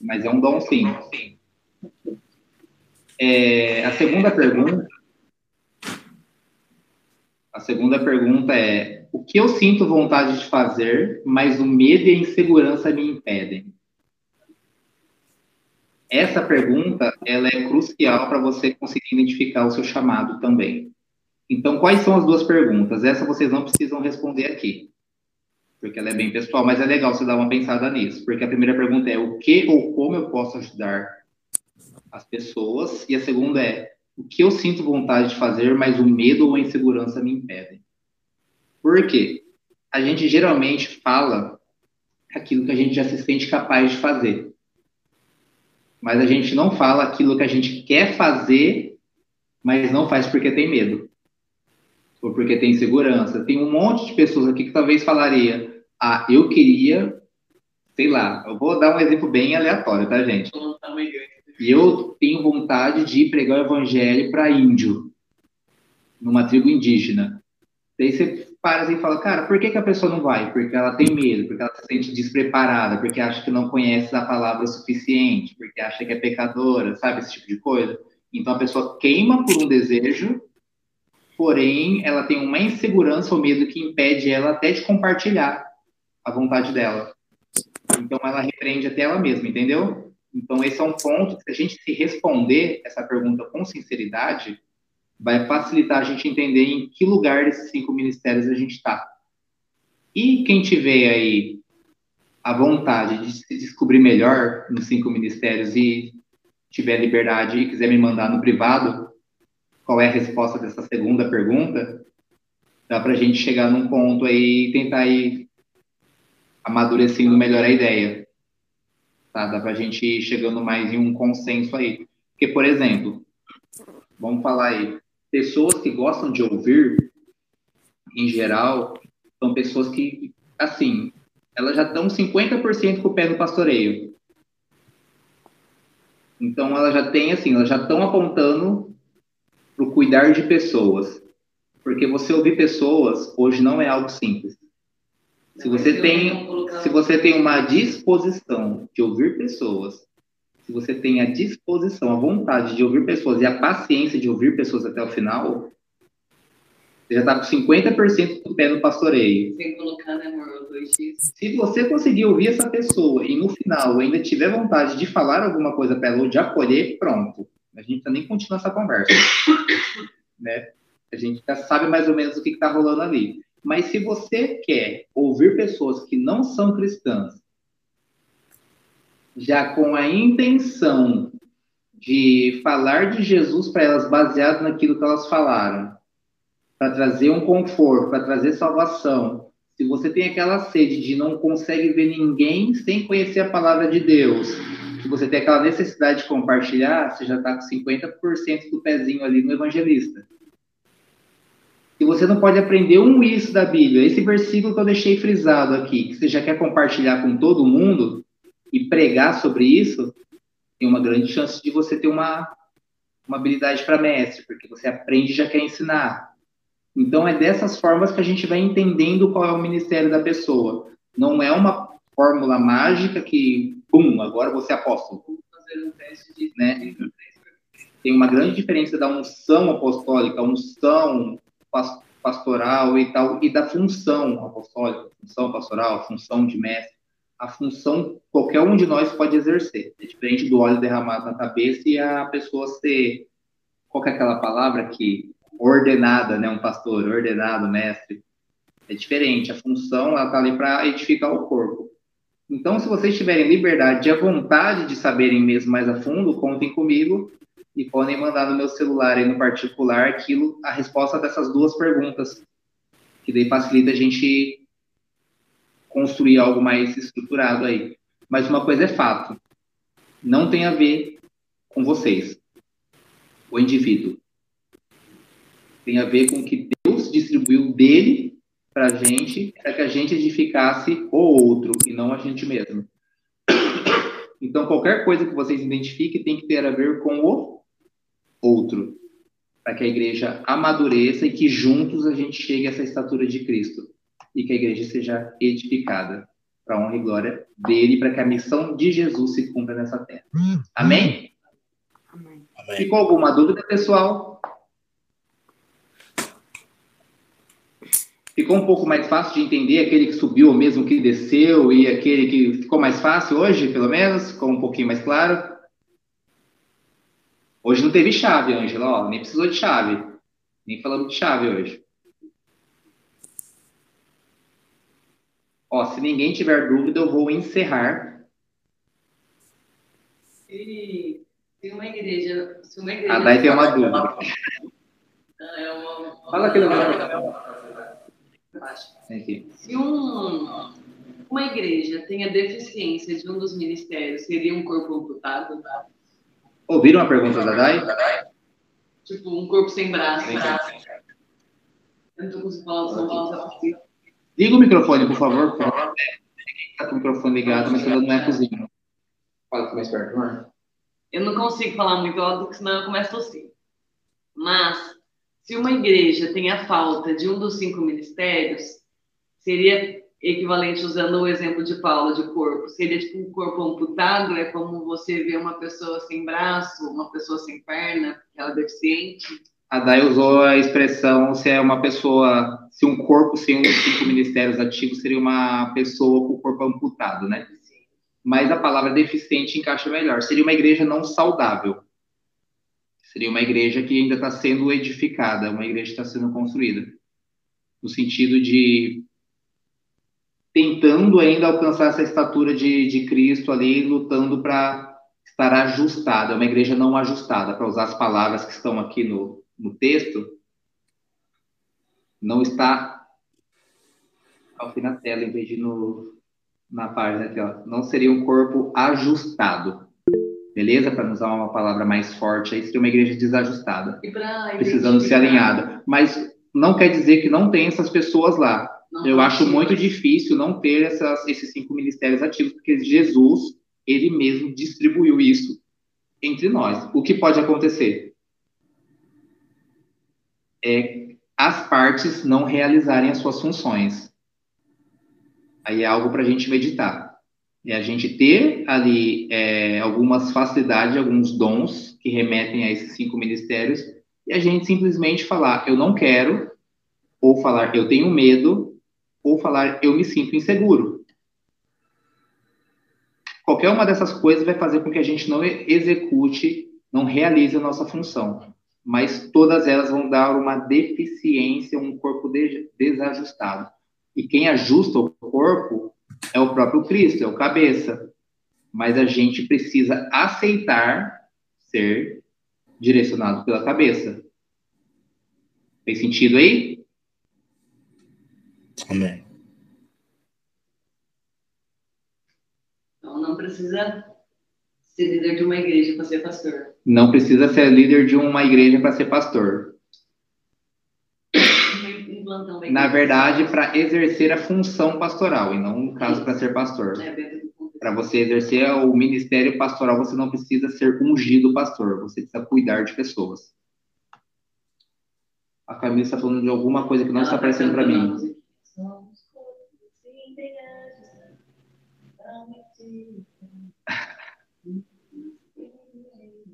Mas é um dom, sim. É, a segunda pergunta. A segunda pergunta é o que eu sinto vontade de fazer, mas o medo e a insegurança me impedem? Essa pergunta, ela é crucial para você conseguir identificar o seu chamado também. Então, quais são as duas perguntas? Essa vocês não precisam responder aqui, porque ela é bem pessoal, mas é legal você dar uma pensada nisso, porque a primeira pergunta é o que ou como eu posso ajudar as pessoas, e a segunda é o que eu sinto vontade de fazer, mas o medo ou a insegurança me impedem. Por quê? A gente geralmente fala aquilo que a gente já se sente capaz de fazer. Mas a gente não fala aquilo que a gente quer fazer, mas não faz porque tem medo. Ou porque tem insegurança. Tem um monte de pessoas aqui que talvez falaria: "Ah, eu queria, sei lá, eu vou dar um exemplo bem aleatório, tá, gente? E eu tenho vontade de pregar o evangelho para índio, numa tribo indígena. Daí você para e fala, cara, por que, que a pessoa não vai? Porque ela tem medo, porque ela se sente despreparada, porque acha que não conhece a palavra o suficiente, porque acha que é pecadora, sabe? Esse tipo de coisa. Então a pessoa queima por um desejo, porém ela tem uma insegurança ou medo que impede ela até de compartilhar a vontade dela. Então ela repreende até ela mesma, entendeu? Então esse é um ponto que se a gente se responder essa pergunta com sinceridade, vai facilitar a gente entender em que lugar desses cinco ministérios a gente está. E quem tiver aí a vontade de se descobrir melhor nos cinco ministérios e tiver liberdade e quiser me mandar no privado qual é a resposta dessa segunda pergunta, dá para a gente chegar num ponto aí e tentar ir amadurecendo melhor a ideia. Tá? Dá para a gente ir chegando mais em um consenso aí. Porque, por exemplo, vamos falar aí, pessoas que gostam de ouvir, em geral, são pessoas que, assim, elas já estão 50% com o pé no pastoreio. Então, elas já têm, assim, elas já estão apontando para o cuidar de pessoas. Porque você ouvir pessoas hoje não é algo simples. Se você tem, se você tem uma disposição de ouvir pessoas se você tem a disposição, a vontade de ouvir pessoas e a paciência de ouvir pessoas até o final, você já está com 50% do pé no pastoreio. Sem colocar, né, amor, Se você conseguir ouvir essa pessoa e no final ainda tiver vontade de falar alguma coisa para ela ou de acolher, pronto. A gente não nem continuar essa conversa. (coughs) né? A gente já sabe mais ou menos o que está rolando ali. Mas se você quer ouvir pessoas que não são cristãs já com a intenção de falar de Jesus para elas baseado naquilo que elas falaram, para trazer um conforto, para trazer salvação. Se você tem aquela sede de não consegue ver ninguém sem conhecer a palavra de Deus, se você tem aquela necessidade de compartilhar, você já está com 50% do pezinho ali no evangelista. Se você não pode aprender um isso da Bíblia, esse versículo que eu deixei frisado aqui, que você já quer compartilhar com todo mundo, e pregar sobre isso, tem uma grande chance de você ter uma, uma habilidade para mestre, porque você aprende e já quer ensinar. Então, é dessas formas que a gente vai entendendo qual é o ministério da pessoa. Não é uma fórmula mágica que, pum, agora você é apóstolo. Né? Tem uma grande diferença da unção apostólica, unção pastoral e tal, e da função apostólica, função pastoral, função de mestre a função qualquer um de nós pode exercer. É diferente do óleo derramado na cabeça e a pessoa ser, qual é aquela palavra que ordenada, né? Um pastor, ordenado, mestre. É diferente. A função, ela tá ali para edificar o corpo. Então, se vocês tiverem liberdade e a vontade de saberem mesmo mais a fundo, contem comigo e podem mandar no meu celular aí no particular aquilo, a resposta dessas duas perguntas, que daí facilita a gente construir algo mais estruturado aí. Mas uma coisa é fato, não tem a ver com vocês, o indivíduo. Tem a ver com que Deus distribuiu dele para a gente, para que a gente edificasse o outro e não a gente mesmo. (coughs) Então, qualquer coisa que vocês identifiquem tem que ter a ver com o outro, para que a igreja amadureça e que juntos a gente chegue a essa estatura de Cristo e que a igreja seja edificada para a honra e glória dele, para que a missão de Jesus se cumpra nessa terra. Amém? Amém. Ficou alguma dúvida, pessoal? Ficou um pouco mais fácil de entender aquele que subiu ou mesmo que desceu e aquele que ficou mais fácil hoje, pelo menos? Ficou um pouquinho mais claro? Hoje não teve chave, Ângela, nem precisou de chave. Nem falamos de chave hoje. Ó, se ninguém tiver dúvida, eu vou encerrar. Se, uma igreja. Se uma igreja ah, daí tem uma dúvida. É uma, Fala aqui no meu. Se um, uma igreja tem a deficiência de um dos ministérios, seria um corpo amputado? Ouviram a pergunta da Dai? Tipo, um corpo sem braço. Sim. Eu não estou conseguindo falar, São Paulo, Liga o microfone, por favor. Por favor. Está com o microfone ligado, mas ainda não é cozinha. Fala mais perto, amor. Eu não consigo falar muito alto, porque senão eu começo a tossir. Mas, se uma igreja tem a falta de um dos cinco ministérios, seria equivalente, usando o exemplo de Paulo de corpo, seria tipo um corpo amputado, é como você vê uma pessoa sem braço, uma pessoa sem perna, porque ela é deficiente. A Dai usou a expressão se é uma pessoa, se um corpo sem um cinco ministérios ativos seria uma pessoa com o corpo amputado, né? Mas a palavra deficiente encaixa melhor. Seria uma igreja não saudável. Seria uma igreja que ainda está sendo edificada, uma igreja que está sendo construída. No sentido de tentando ainda alcançar essa estatura de, de Cristo ali, lutando para estar ajustada, uma igreja não ajustada, para usar as palavras que estão aqui no, no texto, não está aqui na tela, em vez de no, na página aqui, ó, não seria um corpo ajustado. Beleza? Para usar uma palavra mais forte, aí seria uma igreja desajustada, precisando ser alinhada. Mas não quer dizer que não tem essas pessoas lá. Eu acho muito difícil não ter essas, esses cinco ministérios ativos, porque Jesus, ele mesmo distribuiu isso entre nós. O que pode acontecer? É as partes não realizarem as suas funções. Aí é algo para a gente meditar. É a gente ter ali é, algumas facilidades, alguns dons que remetem a esses cinco ministérios, e a gente simplesmente falar, eu não quero, ou falar, eu tenho medo, ou falar eu me sinto inseguro. Qualquer uma dessas coisas vai fazer com que a gente não execute, não realize a nossa função. Mas todas elas vão dar uma deficiência, um corpo desajustado. E quem ajusta o corpo é o próprio Cristo, é o cabeça. Mas a gente precisa aceitar ser direcionado pela cabeça. Tem sentido aí? Amém. Então não precisa ser líder de uma igreja para ser pastor. Não precisa ser líder de uma igreja para ser pastor. Na verdade, para exercer a função pastoral, e não, no caso, para ser pastor. É, para você exercer o ministério pastoral, você não precisa ser ungido pastor, você precisa cuidar de pessoas. A Camila está falando de alguma coisa que não Ela está aparecendo para mim.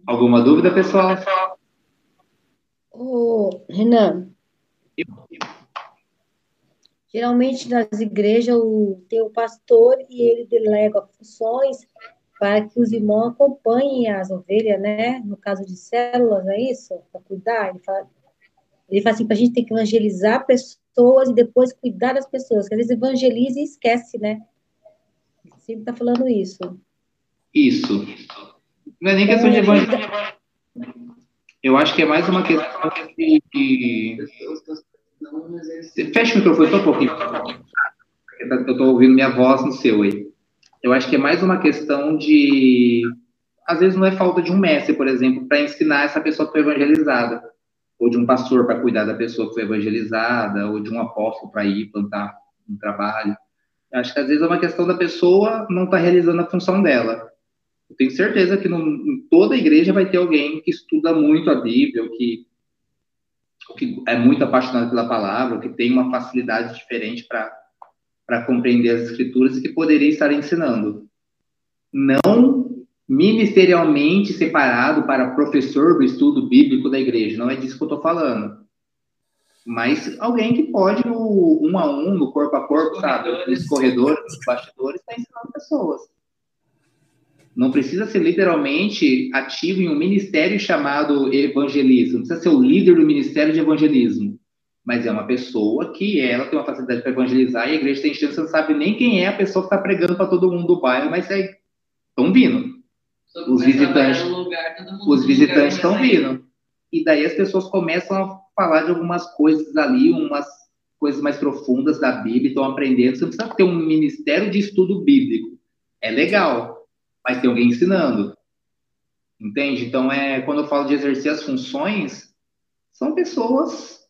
Alguma dúvida, pessoal? Ô, Renan. Geralmente nas igrejas o, tem o pastor e ele delega funções para que os irmãos acompanhem as ovelhas, né? No caso de células, é isso? Para cuidar. Ele fala, ele fala assim, para a gente ter que evangelizar pessoas e depois cuidar das pessoas. Que às vezes evangeliza e esquece, né? Ele sempre está falando isso. Isso. Não é nem questão de evangelho. Eu acho que é mais uma questão de. Fecha o microfone só um pouquinho. Eu estou ouvindo minha voz no seu aí. Eu acho que é mais uma questão de. Às vezes não é falta de um mestre, por exemplo, para ensinar essa pessoa que foi evangelizada, ou de um pastor para cuidar da pessoa que foi evangelizada, ou de um apóstolo para ir plantar um trabalho. Eu acho que às vezes é uma questão da pessoa não estar tá realizando a função dela. Eu tenho certeza que no, em toda igreja vai ter alguém que estuda muito a Bíblia, ou que, ou que é muito apaixonado pela palavra, ou que tem uma facilidade diferente para compreender as escrituras e que poderia estar ensinando. Não ministerialmente separado para professor do estudo bíblico da igreja, não é disso que eu estou falando. Mas alguém que pode, no um a um, no corpo a corpo, sabe? Nos corredores, nos bastidores, está ensinando pessoas. Não precisa ser literalmente ativo em um ministério chamado evangelismo. Não precisa ser o líder do ministério de evangelismo. Mas é uma pessoa que ela tem uma facilidade para evangelizar e a igreja tem chance, você não sabe nem quem é a pessoa que está pregando para todo mundo do bairro, mas estão é, vindo. Os visitantes, lugar, os visitantes estão vindo. E daí as pessoas começam a falar de algumas coisas ali, umas coisas mais profundas da Bíblia, estão aprendendo. Você não precisa ter um ministério de estudo bíblico. É legal, mas tem alguém ensinando. Entende? Então, é, quando eu falo de exercer as funções, são pessoas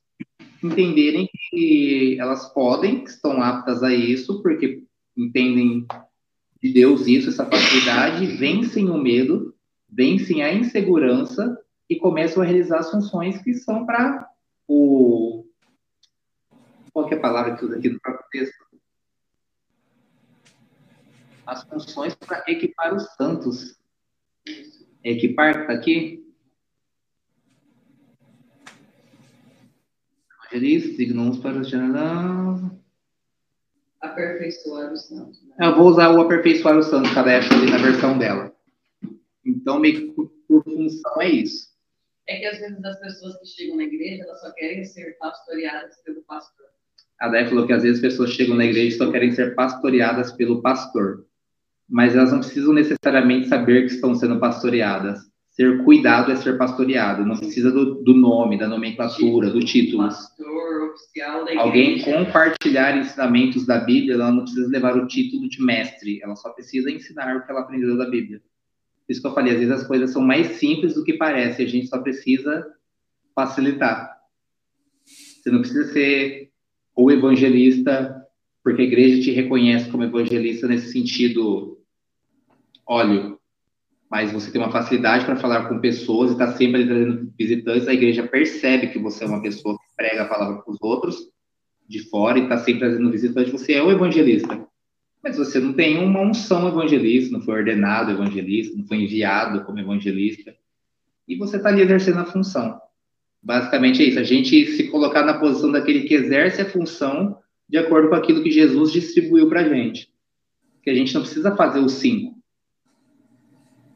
entenderem que elas podem, que estão aptas a isso, porque entendem de Deus isso, essa facilidade, vencem o medo, vencem a insegurança e começam a realizar as funções que são para o. Qual é a palavra que usa aqui no próprio texto? As funções para equipar os santos. Equipar, está aqui? Evangelista, dignos para os Aperfeiçoar os santos. Né? Eu vou usar o aperfeiçoar os santos, cada ali na versão dela. Então, meio que por, função é isso. É que às vezes as pessoas que chegam na igreja, elas só querem ser pastoreadas pelo pastor. A Dé falou que às vezes as pessoas chegam na igreja e só querem ser pastoreadas pelo pastor. Mas elas não precisam necessariamente saber que estão sendo pastoreadas. Ser cuidado é ser pastoreado. Não precisa do, do nome, da nomenclatura, do título. Pastor oficial da. Alguém compartilhar ensinamentos da Bíblia, ela não precisa levar o título de mestre. Ela só precisa ensinar o que ela aprendeu da Bíblia. Por isso que eu falei, às vezes as coisas são mais simples do que parece, a gente só precisa facilitar. Você não precisa ser o evangelista, porque a igreja te reconhece como evangelista nesse sentido óleo, mas você tem uma facilidade para falar com pessoas e está sempre trazendo visitantes, a igreja percebe que você é uma pessoa que prega a palavra para os outros de fora e está sempre trazendo visitantes, você é o evangelista mas você não tem uma unção evangelista, não foi ordenado evangelista, não foi enviado como evangelista, e você está ali exercendo a função. Basicamente é isso, a gente se colocar na posição daquele que exerce a função de acordo com aquilo que Jesus distribuiu para a gente. Que a gente não precisa fazer os cinco.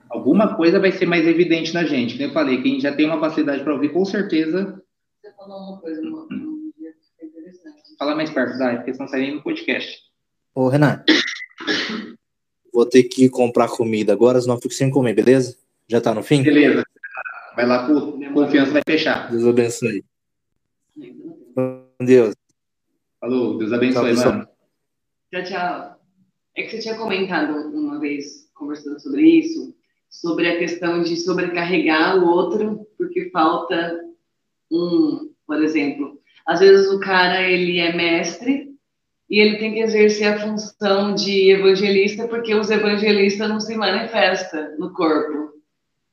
Alguma coisa vai ser mais evidente na gente. Como eu falei, quem já tem uma facilidade para ouvir, com certeza. Você falou uma coisa, uma, um dia interessante. Fala mais perto, Dai, porque senão sai nem no podcast. Ô, Renato. Vou ter que ir comprar comida agora, senão eu fico sem comer, beleza? Já tá no fim? Beleza. Vai lá com confiança, vai fechar. Deus abençoe. Deus. Falou, Deus abençoe, tchau, mano. Tchau, tchau. É que você tinha comentado uma vez, conversando sobre isso, sobre a questão de sobrecarregar o outro, porque falta um, por exemplo. Às vezes o cara, ele é mestre, e ele tem que exercer a função de evangelista porque os evangelistas não se manifestam no corpo,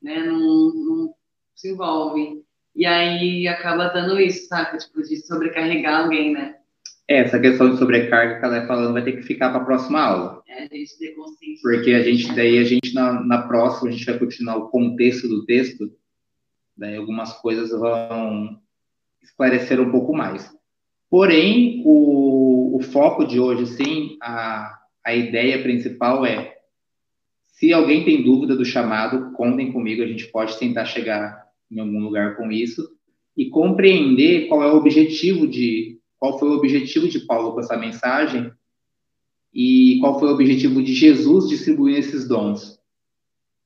né? Não, não se envolve. E aí acaba dando isso, saca? Tipo, de sobrecarregar alguém, né? É, essa questão de sobrecarga que ela é falando vai ter que ficar para a próxima aula. É, a gente ter consciência. Porque a gente, daí a gente, na, na próxima, a gente vai continuar o contexto do texto, daí algumas coisas vão esclarecer um pouco mais. Porém, o, o foco de hoje, sim, a, a ideia principal é: se alguém tem dúvida do chamado, contem comigo, a gente pode tentar chegar em algum lugar com isso e compreender qual é o objetivo de qual foi o objetivo de Paulo com essa mensagem e qual foi o objetivo de Jesus distribuir esses dons.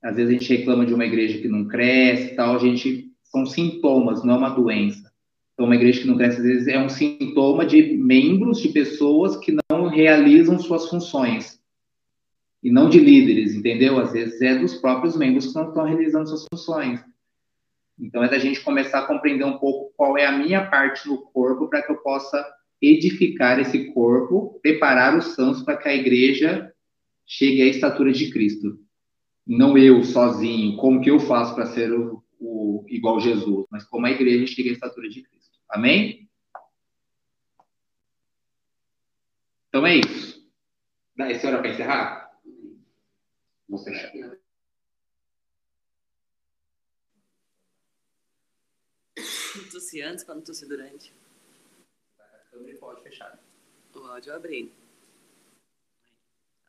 Às vezes a gente reclama de uma igreja que não cresce, tal, a gente são sintomas, não é uma doença. Então, uma igreja que não cresce, às vezes, é um sintoma de membros, de pessoas que não realizam suas funções. E não de líderes, entendeu? Às vezes é dos próprios membros que não estão realizando suas funções. Então, é da gente começar a compreender um pouco qual é a minha parte no corpo para que eu possa edificar esse corpo, preparar os santos para que a igreja chegue à estatura de Cristo. Não eu sozinho, como que eu faço para ser o, o, igual Jesus, mas como a igreja chega à estatura de Cristo. Amém? Então é isso. Dá essa hora para encerrar? Vou fechar. Tossi antes para não tossir durante. A câmera pode fechar. Pode abrir.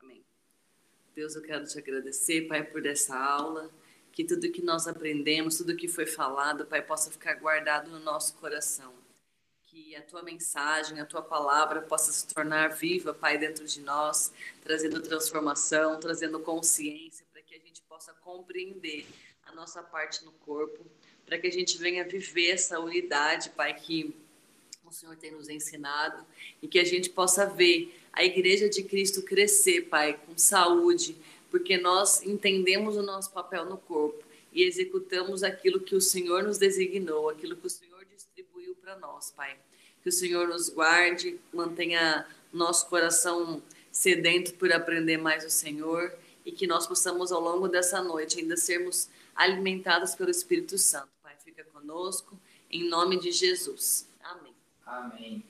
Amém. Deus, eu quero te agradecer, Pai, por essa aula que tudo que nós aprendemos, tudo que foi falado, Pai, possa ficar guardado no nosso coração. Que a tua mensagem, a tua palavra possa se tornar viva, Pai, dentro de nós, trazendo transformação, trazendo consciência, para que a gente possa compreender a nossa parte no corpo, para que a gente venha viver essa unidade, Pai, que o Senhor tem nos ensinado e que a gente possa ver a igreja de Cristo crescer, Pai, com saúde, porque nós entendemos o nosso papel no corpo e executamos aquilo que o Senhor nos designou, aquilo que o Senhor distribuiu para nós, Pai. Que o Senhor nos guarde, mantenha nosso coração sedento por aprender mais o Senhor e que nós possamos ao longo dessa noite ainda sermos alimentados pelo Espírito Santo fica conosco. Em nome de Jesus. Amém. Amém.